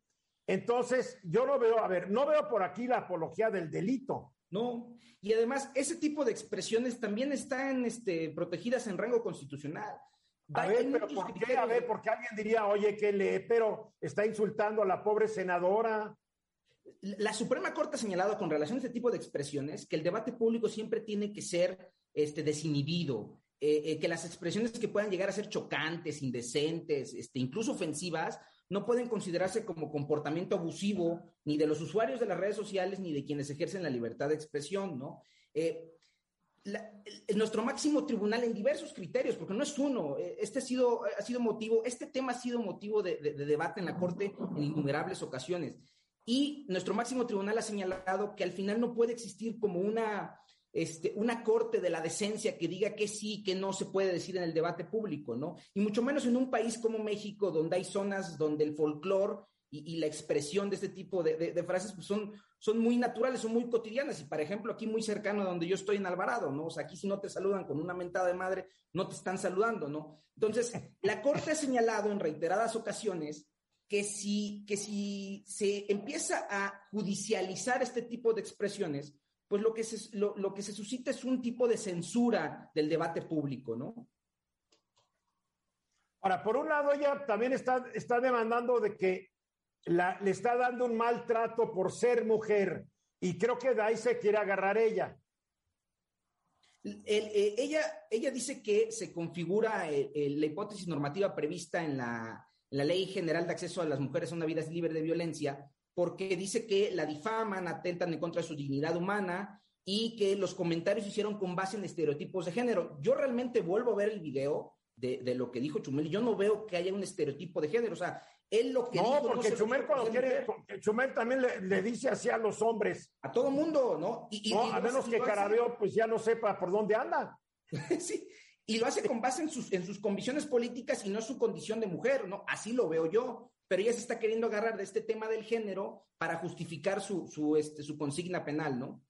Entonces, yo no veo, a ver, no veo por aquí la apología del delito. No, y además ese tipo de expresiones también están este, protegidas en rango constitucional. A ver, pero ¿por qué? A ver, porque alguien diría, oye, que lee, pero está insultando a la pobre senadora. La Suprema Corte ha señalado con relación a este tipo de expresiones que el debate público siempre tiene que ser este, desinhibido, eh, eh, que las expresiones que puedan llegar a ser chocantes, indecentes, este, incluso ofensivas, no pueden considerarse como comportamiento abusivo ni de los usuarios de las redes sociales ni de quienes ejercen la libertad de expresión, ¿no? Eh, nuestro máximo tribunal en diversos criterios, porque no es uno, este ha sido, motivo, este tema ha sido motivo de debate en la Corte en innumerables ocasiones. Y nuestro máximo tribunal ha señalado que al final no puede existir como una, este, una corte de la decencia que diga que sí, que no se puede decir en el debate público, ¿no? Y mucho menos en un país como México, donde hay zonas donde el folclore y, la expresión de este tipo de, frases pues son, son muy naturales, son muy cotidianas. Y, por ejemplo, aquí muy cercano a donde yo estoy en Alvarado, ¿no? O sea, aquí si no te saludan con una mentada de madre, no te están saludando, ¿no? Entonces, la Corte ha señalado en reiteradas ocasiones que si, que si se empieza a judicializar este tipo de expresiones, pues lo que, se, lo, que se suscita es un tipo de censura del debate público, ¿no? Ahora, por un lado, ella también está, está demandando de que la, le está dando un maltrato por ser mujer y creo que de ahí se quiere agarrar ella. Eh, ella, ella dice que se configura eh, eh, la hipótesis normativa prevista en la, la Ley General de Acceso a las Mujeres a una Vida Libre de Violencia, porque dice que la difaman, atentan en contra de su dignidad humana y que los comentarios se hicieron con base en estereotipos de género. Yo realmente vuelvo a ver el video de, lo que dijo Chumel y yo no veo que haya un estereotipo de género. O sea, él lo que no, Porque Chumel cuando quiere, Chumel también le, dice así a los hombres. A todo mundo, ¿no? Y, no, a menos que Carabeo pues ya no sepa por dónde anda. sí, y lo hace con base en sus, en sus convicciones políticas y no su condición de mujer, ¿no? Así lo veo yo. Pero ella se está queriendo agarrar de este tema del género para justificar su, su, este, su consigna penal, ¿no?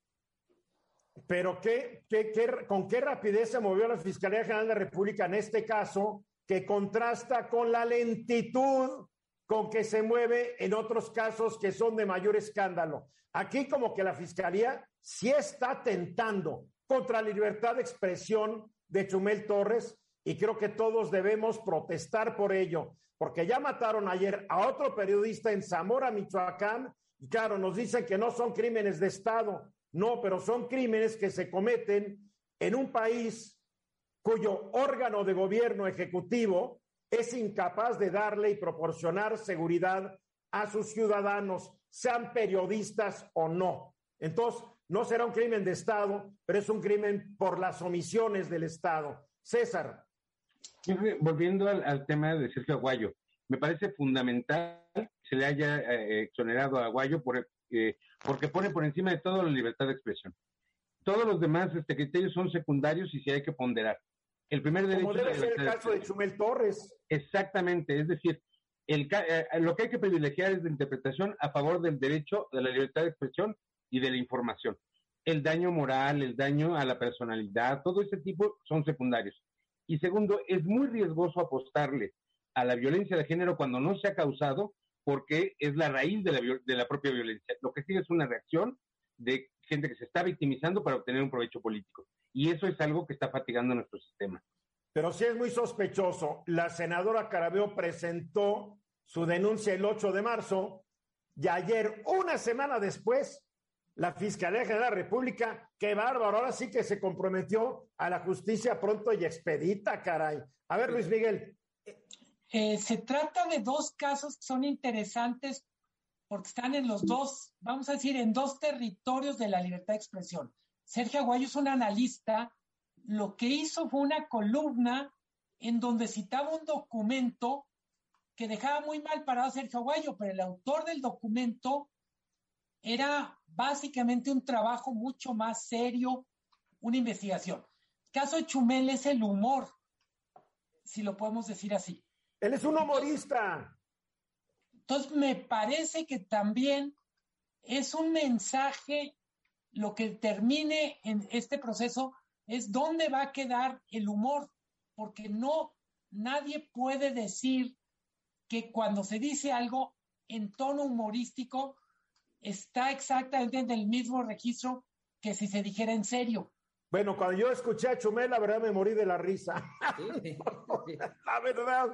Pero ¿qué, qué, qué, con qué rapidez se movió la Fiscalía General de la República en este caso, que contrasta con la lentitud con que se mueve en otros casos que son de mayor escándalo. Aquí como que la Fiscalía sí está tentando contra la libertad de expresión de Chumel Torres y creo que todos debemos protestar por ello, porque ya mataron ayer a otro periodista en Zamora, Michoacán, y claro, nos dicen que no son crímenes de Estado, no, pero son crímenes que se cometen en un país cuyo órgano de gobierno ejecutivo es incapaz de darle y proporcionar seguridad a sus ciudadanos, sean periodistas o no. Entonces, no será un crimen de Estado, pero es un crimen por las omisiones del Estado. César. Volviendo al, tema de Sergio Aguayo, me parece fundamental que se le haya eh, exonerado a Aguayo por, eh, porque pone por encima de todo la libertad de expresión. Todos los demás este, criterios son secundarios y si hay que ponderar. El primer derecho. Como debe ser el caso de Chumel Torres. Exactamente, es decir, el, eh, lo que hay que privilegiar es la interpretación a favor del derecho de la libertad de expresión y de la información. El daño moral, el daño a la personalidad, todo ese tipo son secundarios. Y segundo, es muy riesgoso apostarle a la violencia de género cuando no se ha causado porque es la raíz de la, de la propia violencia. Lo que sigue es una reacción de gente que se está victimizando para obtener un provecho político. Y eso es algo que está fatigando nuestro sistema. Pero sí es muy sospechoso. La senadora Carabeo presentó su denuncia el 8 de marzo y ayer, una semana después, la Fiscalía General de la República, qué bárbaro, ahora sí que se comprometió a la justicia pronto y expedita, caray. A ver, Luis Miguel. Eh, se trata de dos casos que son interesantes porque están en los dos, vamos a decir, en dos territorios de la libertad de expresión. Sergio Aguayo es un analista, lo que hizo fue una columna en donde citaba un documento que dejaba muy mal parado a Sergio Aguayo, pero el autor del documento era básicamente un trabajo mucho más serio, una investigación. El caso de Chumel es el humor, si lo podemos decir así. Él es un humorista. Entonces, me parece que también es un mensaje, lo que termine en este proceso es dónde va a quedar el humor, porque no, nadie puede decir que cuando se dice algo en tono humorístico está exactamente en el mismo registro que si se dijera en serio. Bueno, cuando yo escuché a Chumel, la verdad me morí de la risa. la verdad.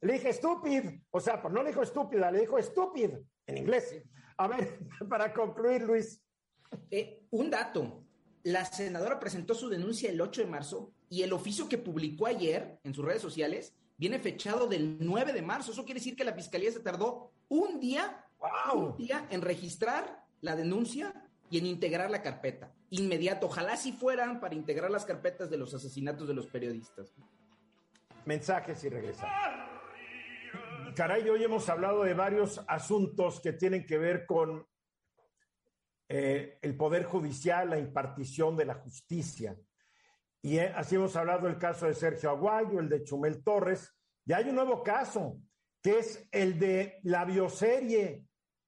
le dije estúpido. O sea, pues no le dijo estúpida, le dijo estúpido en inglés. A ver, para concluir, Luis. Eh, un dato. La senadora presentó su denuncia el 8 de marzo y el oficio que publicó ayer en sus redes sociales viene fechado del 9 de marzo. Eso quiere decir que la fiscalía se tardó un día, un día en registrar la denuncia y en integrar la carpeta. Inmediato. Ojalá si fueran para integrar las carpetas de los asesinatos de los periodistas. Mensajes y regresamos. Caray, hoy hemos hablado de varios asuntos que tienen que ver con eh, el Poder Judicial, la impartición de la justicia. Y eh, así hemos hablado del caso de Sergio Aguayo, el de Chumel Torres, y hay un nuevo caso, que es el de la bioserie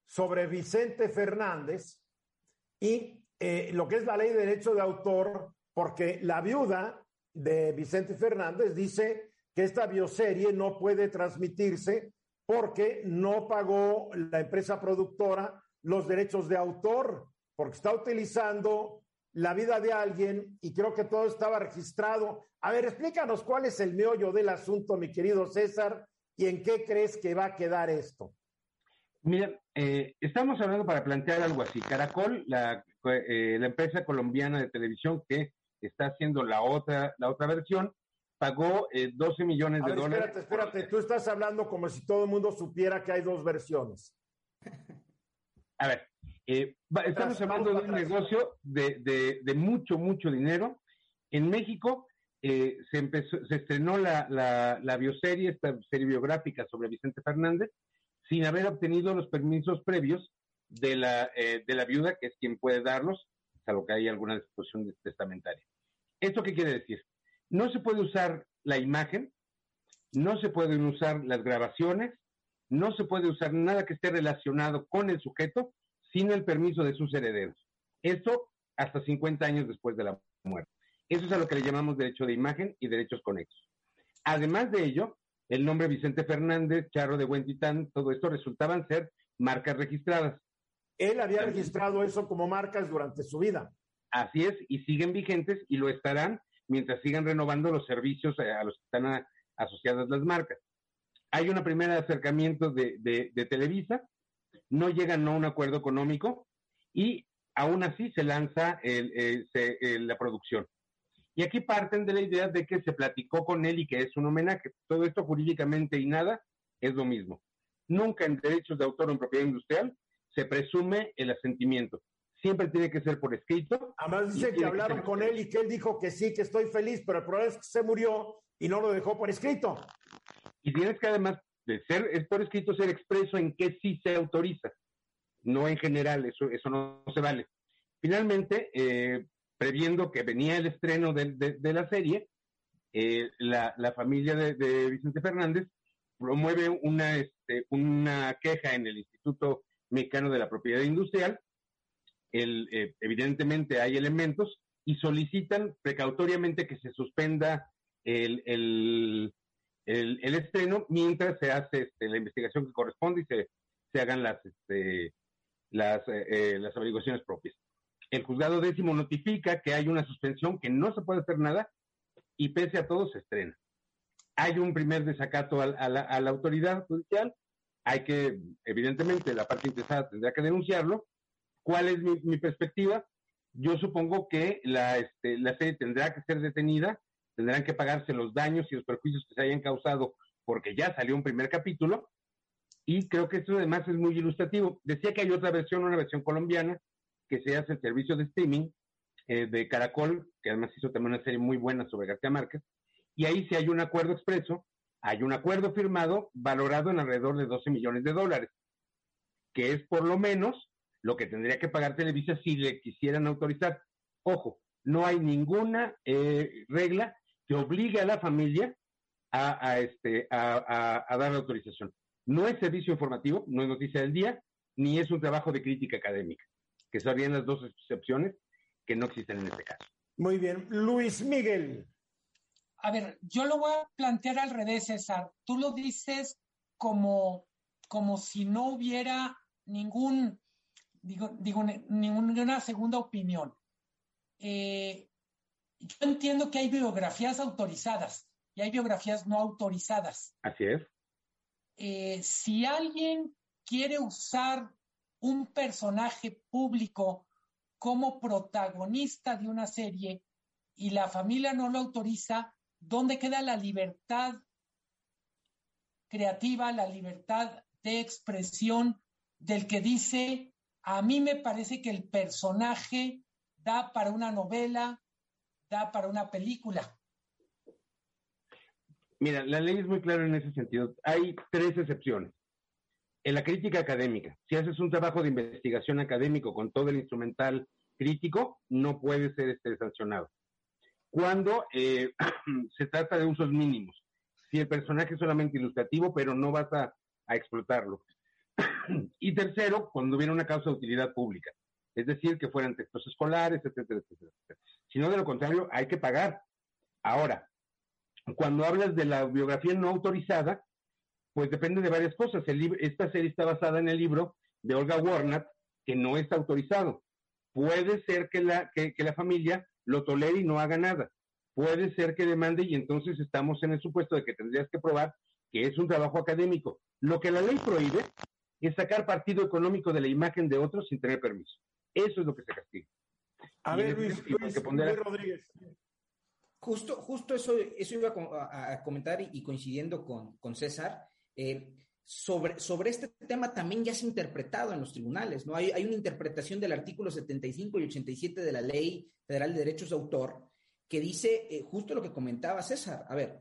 sobre Vicente Fernández y eh, lo que es la ley de derecho de autor, porque la viuda de Vicente Fernández dice que esta bioserie no puede transmitirse porque no pagó la empresa productora los derechos de autor, porque está utilizando la vida de alguien y creo que todo estaba registrado. A ver, explícanos cuál es el meollo del asunto, mi querido César, y en qué crees que va a quedar esto. Mira, eh, estamos hablando para plantear algo así. Caracol, la, eh, la empresa colombiana de televisión que está haciendo la otra, la otra versión, pagó 12 eh, millones de dólares. Espérate, espérate, tú estás hablando como si todo el mundo supiera que hay dos versiones. A ver, eh, estamos hablando de un negocio de, de, mucho, mucho dinero. En México eh, se, empezó, se estrenó la, la, la, bioserie, esta serie biográfica sobre Vicente Fernández, sin haber obtenido los permisos previos de la, de la viuda, que es quien puede darlos, salvo que haya alguna disposición testamentaria. ¿Esto qué quiere decir? No se puede usar la imagen, no se pueden usar las grabaciones, no se puede usar nada que esté relacionado con el sujeto sin el permiso de sus herederos. Esto hasta 50 años después de la muerte. Eso es a lo que le llamamos derecho de imagen y derechos conexos. Además de ello, el nombre Vicente Fernández, Charro de Huentitán, todo esto resultaban ser marcas registradas. Él había registrado eso como marcas durante su vida. Así es, y siguen vigentes y lo estarán mientras sigan renovando los servicios a los que están asociadas las marcas. Hay un primer acercamiento de, Televisa, no llegan a un acuerdo económico y aún así se lanza la producción. Y aquí parten de la idea de que se platicó con él y que es un homenaje. Todo esto jurídicamente y nada es lo mismo. Nunca en derechos de autor o en propiedad industrial se presume el asentimiento siempre tiene que ser por escrito. Además dice que hablaron con él y que él dijo que sí, que estoy feliz, pero el problema es que se murió y no lo dejó por escrito. Y tienes que además de ser es por escrito ser expreso en qué sí se autoriza, no en general, eso, eso no, se vale. Finalmente, eh, previendo que venía el estreno de, la serie, eh, la, familia de, Vicente Fernández promueve una, este, una queja en el Instituto Mexicano de la Propiedad Industrial eh, evidentemente hay elementos y solicitan precautoriamente que se suspenda el, el, estreno mientras se hace este, la investigación que corresponde y se, se hagan las, este, las, eh, las averiguaciones propias. El juzgado décimo notifica que hay una suspensión, que no se puede hacer nada y pese a todo se estrena. Hay un primer desacato a, la, autoridad judicial, hay que, evidentemente, la parte interesada tendrá que denunciarlo ¿Cuál es mi, perspectiva? Yo supongo que la, este, la serie tendrá que ser detenida, tendrán que pagarse los daños y los perjuicios que se hayan causado porque ya salió un primer capítulo. Y creo que esto además es muy ilustrativo. Decía que hay otra versión, una versión colombiana, que se hace el servicio de streaming eh, de Caracol, que además hizo también una serie muy buena sobre García Márquez. Y ahí sí hay un acuerdo expreso, hay un acuerdo firmado valorado en alrededor de 12 millones de dólares, que es por lo menos lo que tendría que pagar Televisa si le quisieran autorizar. Ojo, no hay ninguna eh, regla que obligue a la familia a, este, a, dar la autorización. No es servicio informativo, no es noticia del día, ni es un trabajo de crítica académica, que serían las dos excepciones que no existen en este caso. Muy bien. Luis Miguel. a ver, yo lo voy a plantear al revés, César. Tú lo dices como, como si no hubiera ningún, digo, digo ninguna segunda opinión. Eh, yo entiendo que hay biografías autorizadas y hay biografías no autorizadas. Así es. Eh, si alguien quiere usar un personaje público como protagonista de una serie y la familia no lo autoriza, ¿dónde queda la libertad creativa, la libertad de expresión del que dice, a mí me parece que el personaje da para una novela, da para una película? Mira, la ley es muy clara en ese sentido. Hay tres excepciones. En la crítica académica, si haces un trabajo de investigación académico con todo el instrumental crítico, no puede ser este sancionado. Cuando eh, se trata de usos mínimos, si el personaje es solamente ilustrativo, pero no vas a, explotarlo. y tercero, cuando viene una causa de utilidad pública, es decir, que fueran textos escolares, etcétera, etcétera, etcétera. Si no, de lo contrario, hay que pagar. Ahora, cuando hablas de la biografía no autorizada, pues depende de varias cosas. El esta serie está basada en el libro de Olga Warnat, que no está autorizado. Puede ser que la, que, la familia lo tolere y no haga nada. Puede ser que demande y entonces estamos en el supuesto de que tendrías que probar que es un trabajo académico. Lo que la ley prohíbe es sacar partido económico de la imagen de otros sin tener permiso. Eso es lo que se castiga. A ver, Luis, Luis Rodríguez. Justo, justo eso, eso iba a, comentar y, coincidiendo con, con César, eh, sobre, sobre este tema también ya se ha interpretado en los tribunales, ¿no? Hay, hay, una interpretación del artículo 75 y 87 de la Ley Federal de Derechos de Autor que dice eh, justo lo que comentaba César. A ver,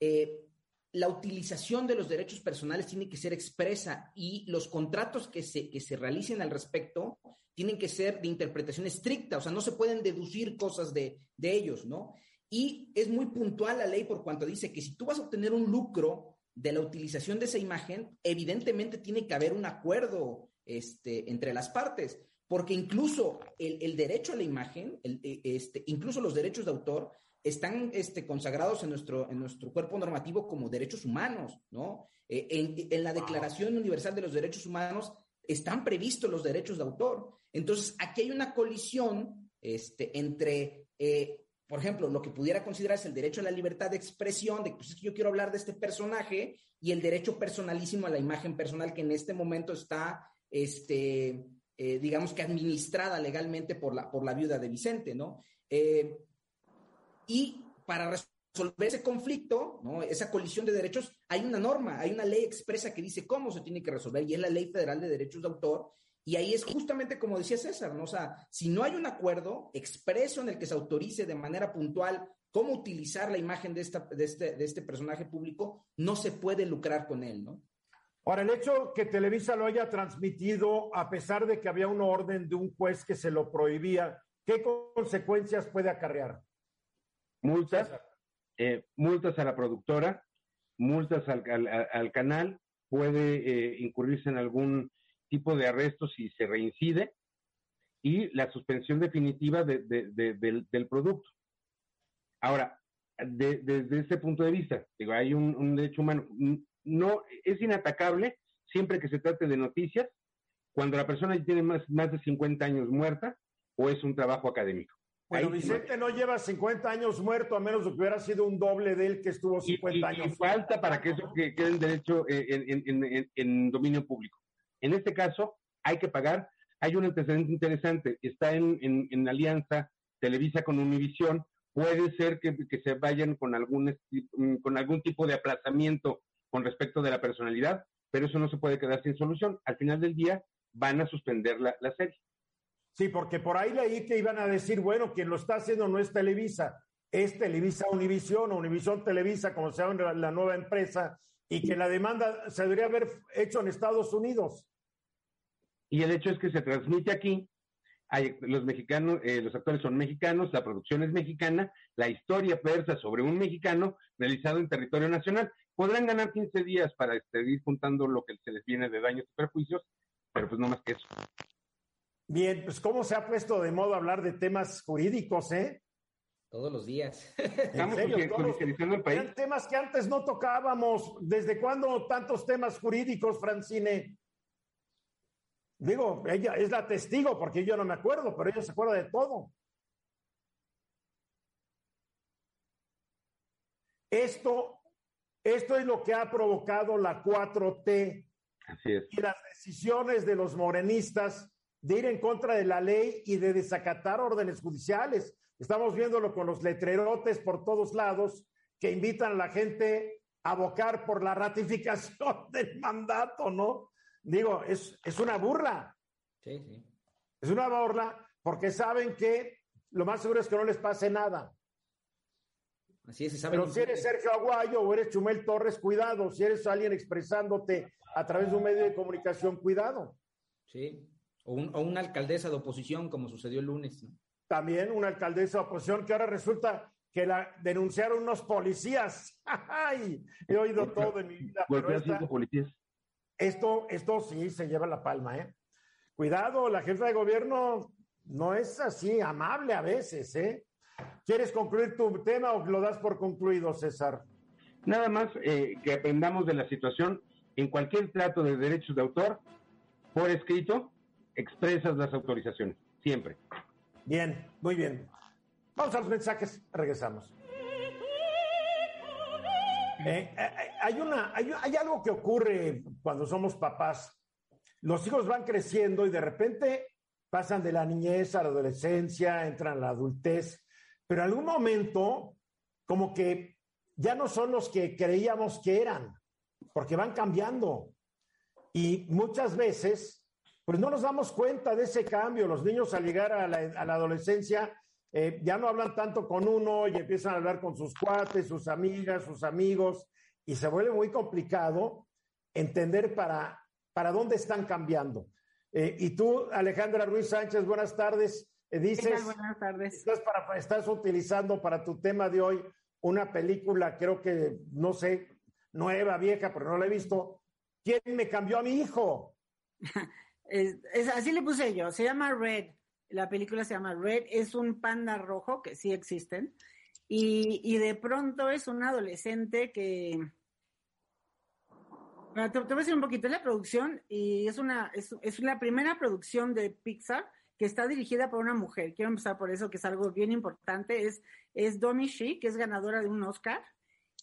eh, la utilización de los derechos personales tiene que ser expresa y los contratos que se, que se realicen al respecto tienen que ser de interpretación estricta, o sea, no se pueden deducir cosas de, de ellos, ¿no? Y es muy puntual la ley por cuanto dice que si tú vas a obtener un lucro de la utilización de esa imagen, evidentemente tiene que haber un acuerdo este, entre las partes, porque incluso el, derecho a la imagen, e, este, incluso los derechos de autor, están este, consagrados en nuestro, en nuestro cuerpo normativo como derechos humanos, ¿no? Eh, en, la Declaración Universal de los Derechos Humanos están previstos los derechos de autor. Entonces, aquí hay una colisión este, entre eh, por ejemplo, lo que pudiera considerarse el derecho a la libertad de expresión, de pues es que yo quiero hablar de este personaje, y el derecho personalísimo a la imagen personal que en este momento está, este, eh, digamos que administrada legalmente por la, por la viuda de Vicente, ¿no? Eh, y para resolver ese conflicto, ¿no? esa colisión de derechos, hay una norma, hay una ley expresa que dice cómo se tiene que resolver, y es la Ley Federal de Derechos de Autor, y ahí es justamente como decía César, ¿no? O sea, si no hay un acuerdo expreso en el que se autorice de manera puntual cómo utilizar la imagen de, esta, de, este, de este personaje público, no se puede lucrar con él, ¿no? Ahora, el hecho que Televisa lo haya transmitido, a pesar de que había una orden de un juez que se lo prohibía, ¿qué consecuencias puede acarrear? Multas, eh, multas a la productora, multas al, al, canal, puede eh, incurrirse en algún tipo de arresto si se reincide y la suspensión definitiva del, producto. Ahora, desde ese punto de vista, digo, hay un, derecho humano, no es inatacable siempre que se trate de noticias, cuando la persona tiene más, más de 50 años muerta o es un trabajo académico. Bueno, Vicente no lleva 50 años muerto, a menos de que hubiera sido un doble de él que estuvo 50 años. Y falta para que eso quede en derecho eh, en dominio público. En este caso, hay que pagar. Hay un antecedente interesante. Está en, alianza Televisa con Univisión. Puede ser que, se vayan con algún, con algún tipo de aplazamiento con respecto de la personalidad, pero eso no se puede quedar sin solución. Al final del día van a suspender la, serie. Sí, porque por ahí leí que iban a decir, bueno, quien lo está haciendo no es Televisa, es Televisa Univisión o Univisión Televisa, como se llama la nueva empresa, y que la demanda se debería haber hecho en Estados Unidos. Y el hecho es que se transmite aquí, hay, los mexicanos, eh, los actores son mexicanos, la producción es mexicana, la historia persa sobre un mexicano realizado en territorio nacional. Podrán ganar 15 días para seguir juntando lo que se les viene de daños y perjuicios, pero pues no más que eso. Bien, pues cómo se ha puesto de modo hablar de temas jurídicos, ¿eh? Todos los días. Estamos judicializando el país. Eran temas que antes no tocábamos. ¿Desde cuándo tantos temas jurídicos, Francine? Digo, ella es la testigo porque yo no me acuerdo, pero ella se acuerda de todo. Esto, esto es lo que ha provocado la 4T. Así es. Y las decisiones de los morenistas de ir en contra de la ley y de desacatar órdenes judiciales. Estamos viéndolo con los letrerotes por todos lados que invitan a la gente a abocar por la ratificación del mandato, ¿no? Digo, es, es una burla. Sí, sí. Es una burla porque saben que lo más seguro es que no les pase nada. Así es, Pero si eres Sergio Aguayo o eres Chumel Torres, cuidado. Si eres alguien expresándote a través de un medio de comunicación, cuidado. Sí, o, un, o una alcaldesa de oposición, como sucedió el lunes. ¿no? también una alcaldesa de oposición que ahora resulta que la denunciaron unos policías. Ay, he oído todo en mi vida. Pero policías? Esto, esto sí se lleva la palma, ¿eh? Cuidado, la jefa de gobierno no es así amable a veces, ¿eh? ¿Quieres concluir tu tema o lo das por concluido, César? Nada más eh, que aprendamos de la situación en cualquier trato de derechos de autor, por escrito, expresas las autorizaciones, siempre. Bien, muy bien. Vamos a los mensajes, regresamos. Eh, eh, hay, una, hay, hay, algo que ocurre cuando somos papás. Los hijos van creciendo y de repente pasan de la niñez a la adolescencia, entran a la adultez, pero en algún momento como que ya no son los que creíamos que eran, porque van cambiando. Y muchas veces pues no nos damos cuenta de ese cambio. Los niños al llegar a la, adolescencia eh, ya no hablan tanto con uno y empiezan a hablar con sus cuates, sus amigas, sus amigos, y se vuelve muy complicado entender para, para dónde están cambiando. Eh, y tú, Alejandra Ruiz Sánchez, buenas tardes. Eh, dices, buenas tardes. Estás, para, estás utilizando para tu tema de hoy una película, creo que, no sé, nueva, vieja, pero no la he visto. ¿Quién me cambió a mi hijo? Es, así le puse yo, se llama Red, la película se llama Red, es un panda rojo que sí existen y, de pronto es un adolescente que... te, voy a decir un poquito, es la producción y es una, es, es la primera producción de Pixar que está dirigida por una mujer. Quiero empezar por eso, que es algo bien importante. Es, es Domi Shi, que es ganadora de un Oscar.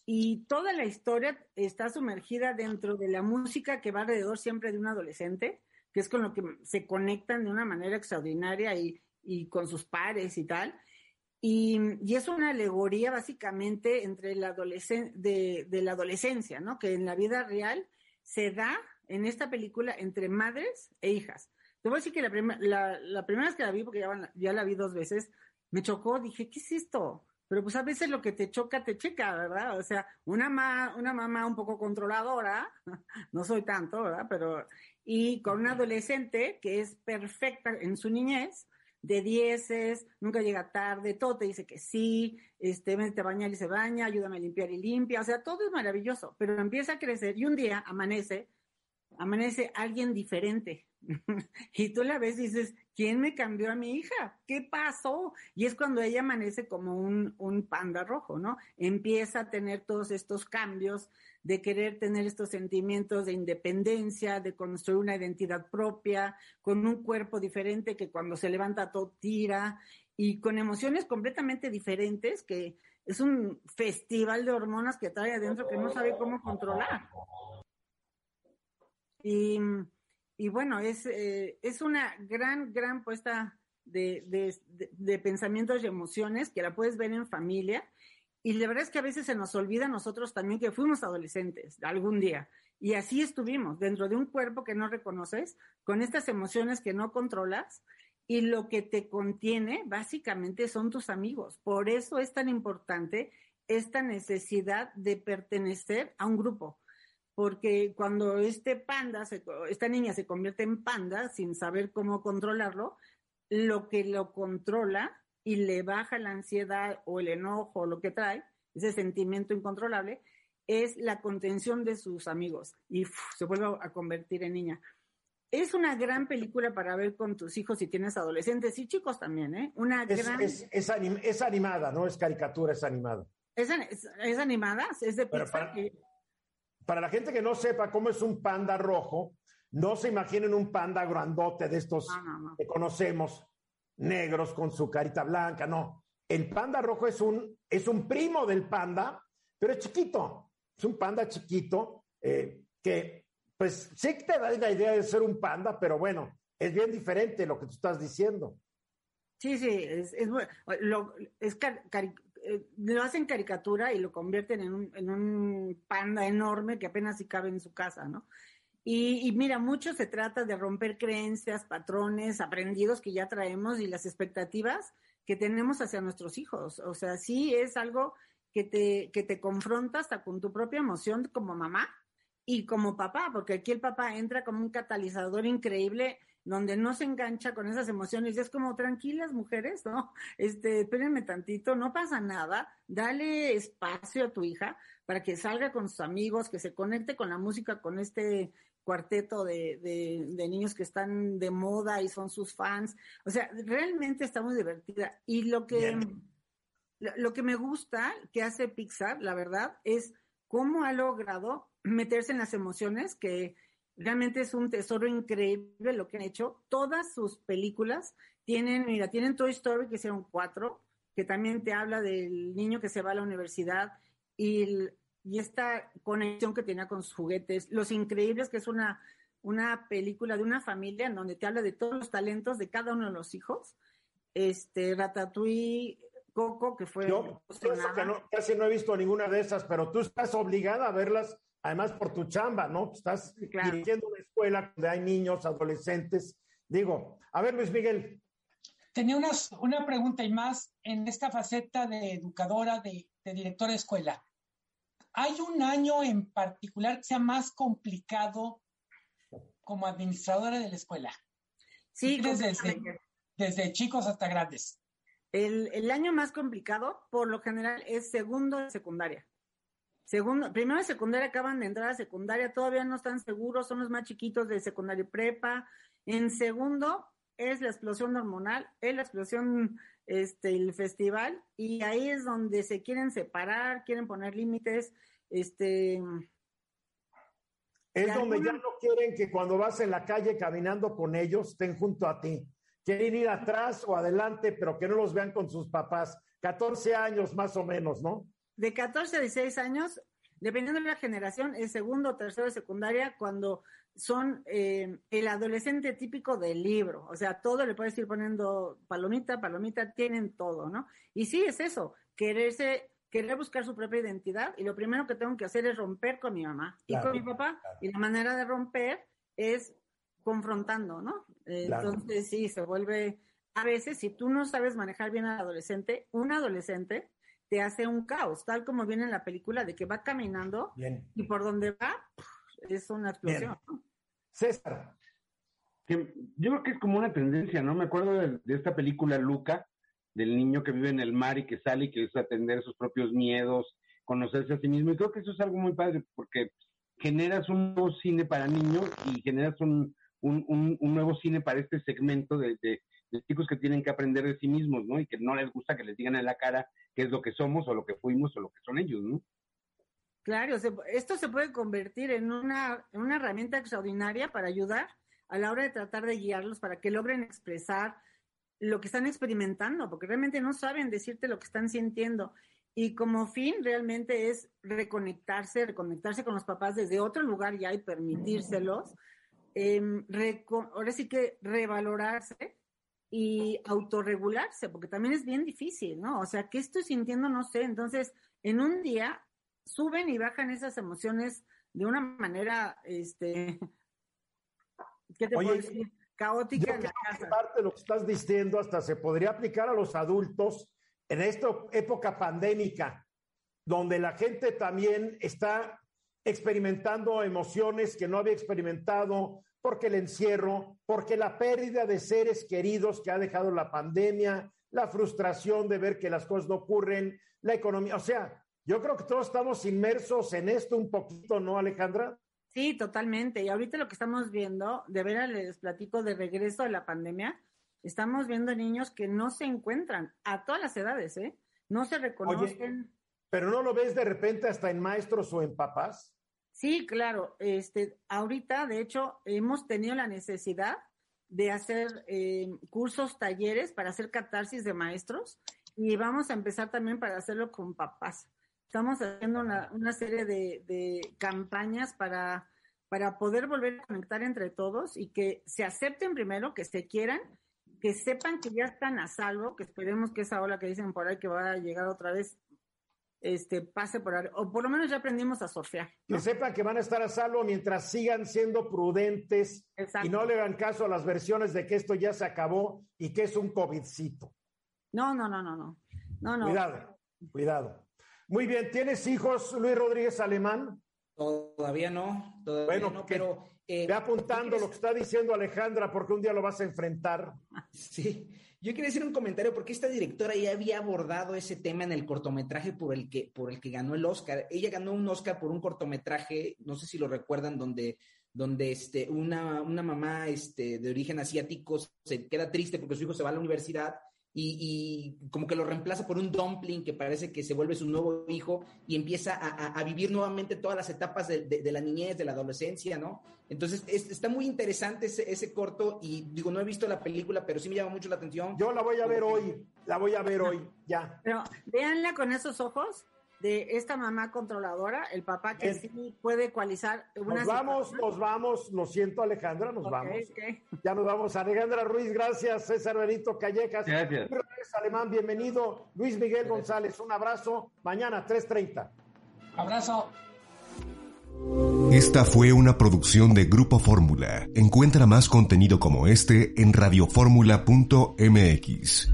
Y toda la historia está sumergida dentro de la música que va alrededor siempre de un adolescente que es con lo que se conectan de una manera extraordinaria y, con sus pares y tal. Y, es una alegoría básicamente entre la de, de, la adolescencia, ¿no? Que en la vida real se da en esta película entre madres e hijas. Te voy a decir que la, la, la primera vez que la vi, porque ya, ya, la vi dos veces, me chocó, dije, ¿qué es esto? Pero pues a veces lo que te choca, te checa, ¿verdad? O sea, una, ma, una mamá un poco controladora, no soy tanto, ¿verdad? Pero y con una adolescente que es perfecta en su niñez, de dieces, nunca llega tarde, todo te dice que sí, este, vete a bañar y se baña, ayúdame a limpiar y limpia, o sea, todo es maravilloso, pero empieza a crecer y un día amanece, amanece alguien diferente. y tú la ves y dices, ¿quién me cambió a mi hija? ¿Qué pasó? Y es cuando ella amanece como un, un panda rojo, ¿no? Empieza a tener todos estos cambios de querer tener estos sentimientos de independencia, de construir una identidad propia, con un cuerpo diferente que cuando se levanta todo tira y con emociones completamente diferentes que es un festival de hormonas que trae adentro que no sabe cómo controlar. Y, bueno, es, eh, es una gran, gran puesta de, de, pensamientos y emociones que la puedes ver en familia y la verdad es que a veces se nos olvida a nosotros también que fuimos adolescentes algún día. Y así estuvimos, dentro de un cuerpo que no reconoces, con estas emociones que no controlas, y lo que te contiene básicamente son tus amigos. Por eso es tan importante esta necesidad de pertenecer a un grupo. Porque cuando este panda, esta niña se convierte en panda sin saber cómo controlarlo, lo que lo controla y le baja la ansiedad o el enojo o lo que trae, ese sentimiento incontrolable, es la contención de sus amigos y se vuelve a convertir en niña. es una gran película para ver con tus hijos si tienes adolescentes y chicos también, ¿eh? Una Es, gran... es, es anim- es animada, no es caricatura, es animada. Es, es- animada, es de Pixar. para- y- Para la gente que no sepa cómo es un panda rojo, no se imaginen un panda grandote de estos No, no, no. que conocemos, negros con su carita blanca, no. El panda rojo es un, es un primo del panda, pero es chiquito. Es un panda chiquito eh, que, pues, sí que te da la idea de ser un panda, pero bueno, es bien diferente lo que tú estás diciendo. Sí, sí, es, es, lo, es eh, lo hacen caricatura y lo convierten en un, en un panda enorme que apenas si cabe en su casa, ¿no? Y, y mira, mucho se trata de romper creencias, patrones aprendidos que ya traemos y las expectativas que tenemos hacia nuestros hijos. O sea, sí es algo que te, que te confronta hasta con tu propia emoción como mamá y como papá, porque aquí el papá entra como un catalizador increíble donde no se engancha con esas emociones y es como tranquilas mujeres, ¿no? Este, espérenme tantito, no pasa nada, dale espacio a tu hija para que salga con sus amigos, que se conecte con la música, con este cuarteto de, de, de niños que están de moda y son sus fans. O sea, realmente está muy divertida. Y lo que, lo, lo que me gusta que hace Pixar, la verdad, es cómo ha logrado meterse en las emociones, que realmente es un tesoro increíble lo que han hecho. Todas sus películas tienen, mira, tienen Toy Story, que hicieron cuatro, que también te habla del niño que se va a la universidad y, el- y esta conexión que tenía con sus juguetes. Los Increíbles, que es una, una película de una familia en donde te habla de todos los talentos de cada uno de los hijos. Este, Ratatouille, Coco, que fue... Yo, yo eso que no- casi no he visto ninguna de esas, pero tú estás obligada a verlas, además por tu chamba, ¿no? Estás claro. dirigiendo una escuela donde hay niños, adolescentes. Digo, a ver, Luis Miguel, Tenía unas- una pregunta y más en esta faceta de educadora, de, de directora de escuela. ¿Hay un año en particular que sea más complicado como administradora de la escuela? Sí, Desde- chicos hasta grandes. El, el año más complicado, por lo general, es segundo de secundaria. Segundo, primero de secundaria acaban de entrar a secundaria, todavía no están seguros, son los más chiquitos de secundaria y prepa. En segundo es la explosión hormonal, es la explosión, este, el festival, y ahí es donde se quieren separar, quieren poner límites, este, es De donde ya no quieren que cuando vas en la calle caminando con ellos estén junto a ti. Quieren ir atrás o adelante, pero que no los vean con sus papás. 14 años más o menos, ¿no? de 14 a 16 años, dependiendo de la generación, es segundo tercero secundaria, cuando son eh, el adolescente típico del libro. O sea, todo le puedes ir poniendo palomita, palomita, tienen todo, ¿no? Y sí, es eso, quererse, querer buscar su propia identidad. Y lo primero que tengo que hacer es romper con mi mamá y con mi papá. Y la manera de romper es confrontando, ¿no? Eh, Claro. Entonces, sí, se vuelve. A veces, si tú no sabes manejar bien al adolescente, un adolescente te hace un caos, tal como viene en la película de que va caminando Bien. y por donde va es una explosión. ¿no? César, que yo creo que es como una tendencia, ¿no? Me acuerdo de, de esta película Luca, del niño que vive en el mar y que sale y que es atender sus propios miedos, conocerse a sí mismo. Y creo que eso es algo muy padre porque generas un nuevo cine para niños y generas un, un, un- un nuevo cine para este segmento de, de- de chicos que tienen que aprender de sí mismos, ¿no? Y que no les gusta que les digan en la cara qué es lo que somos o lo que fuimos o lo que son ellos, ¿no? Claro, esto se puede convertir en una, en una herramienta extraordinaria para ayudar a la hora de tratar de guiarlos para que logren expresar lo que están experimentando, porque realmente no saben decirte lo que están sintiendo. Y como fin realmente es reconectarse, reconectarse con los papás desde otro lugar ya y permitírselos. reco- ahora sí que revalorarse y autorregularse, porque también es bien difícil, ¿no? O sea, ¿qué estoy sintiendo? No sé. Entonces, en un día suben y bajan esas emociones de una manera, este, ¿qué te Oye, puedo decir? yo Caótica creo la que parte de lo que estás diciendo hasta se podría aplicar a los adultos en esta época pandémica, donde la gente también está experimentando emociones que no había experimentado, porque el encierro, porque la pérdida de seres queridos que ha dejado la pandemia, la frustración de ver que las cosas no ocurren, la economía. O sea, yo creo que todos estamos inmersos en esto un poquito, ¿no, Alejandra? Sí, totalmente. Y ahorita lo que estamos viendo, de veras les platico de regreso de la pandemia, estamos viendo niños que no se encuentran a todas las edades, ¿eh? No se reconocen. pero no lo ves de repente hasta en maestros o en papás. Sí, claro. Este, ahorita, de hecho, hemos tenido la necesidad de hacer eh, cursos, talleres para hacer catarsis de maestros y vamos a empezar también para hacerlo con papás. Estamos haciendo una, una serie de, de, campañas para, para poder volver a conectar entre todos y que se acepten primero, que se quieran, que sepan que ya están a salvo, que esperemos que esa ola que dicen por ahí que va a llegar otra vez este, pase por ahí, o por lo menos ya aprendimos a surfear. Que sepan que van a estar a salvo mientras sigan siendo prudentes Exacto. y no le hagan caso a las versiones de que esto ya se acabó y que es un COVIDcito. No, no, no, no, no. no, no. Cuidado, cuidado. Muy bien, ¿tienes hijos, Luis Rodríguez Alemán? Todavía no, todavía bueno, no, pero... Eh, ve apuntando lo que está diciendo Alejandra porque un día lo vas a enfrentar. Sí, yo quería decir un comentario porque esta directora ya había abordado ese tema en el cortometraje por el que, por el que ganó el Oscar. Ella ganó un Oscar por un cortometraje, no sé si lo recuerdan, donde donde este, una, una mamá este, de origen asiático se queda triste porque su hijo se va a la universidad y, y, como que lo reemplaza por un dumpling que parece que se vuelve su nuevo hijo y empieza a, a vivir nuevamente todas las etapas de, de, de, la niñez, de la adolescencia, ¿no? Entonces es, está muy interesante ese, ese, corto y digo, no he visto la película, pero sí me llama mucho la atención. Yo la voy a ver hoy, la voy a ver hoy, ya. Pero véanla con esos ojos de esta mamá controladora, el papá que sí puede ecualizar. Una nos vamos, situación. nos vamos, lo siento Alejandra, nos okay, vamos. Okay. Ya nos vamos. Alejandra Ruiz, gracias. César Benito Callejas. Gracias. Alemán, bienvenido. Luis Miguel gracias. González, un abrazo. Mañana, 3.30. Abrazo. Esta fue una producción de Grupo Fórmula. Encuentra más contenido como este en radioformula.mx.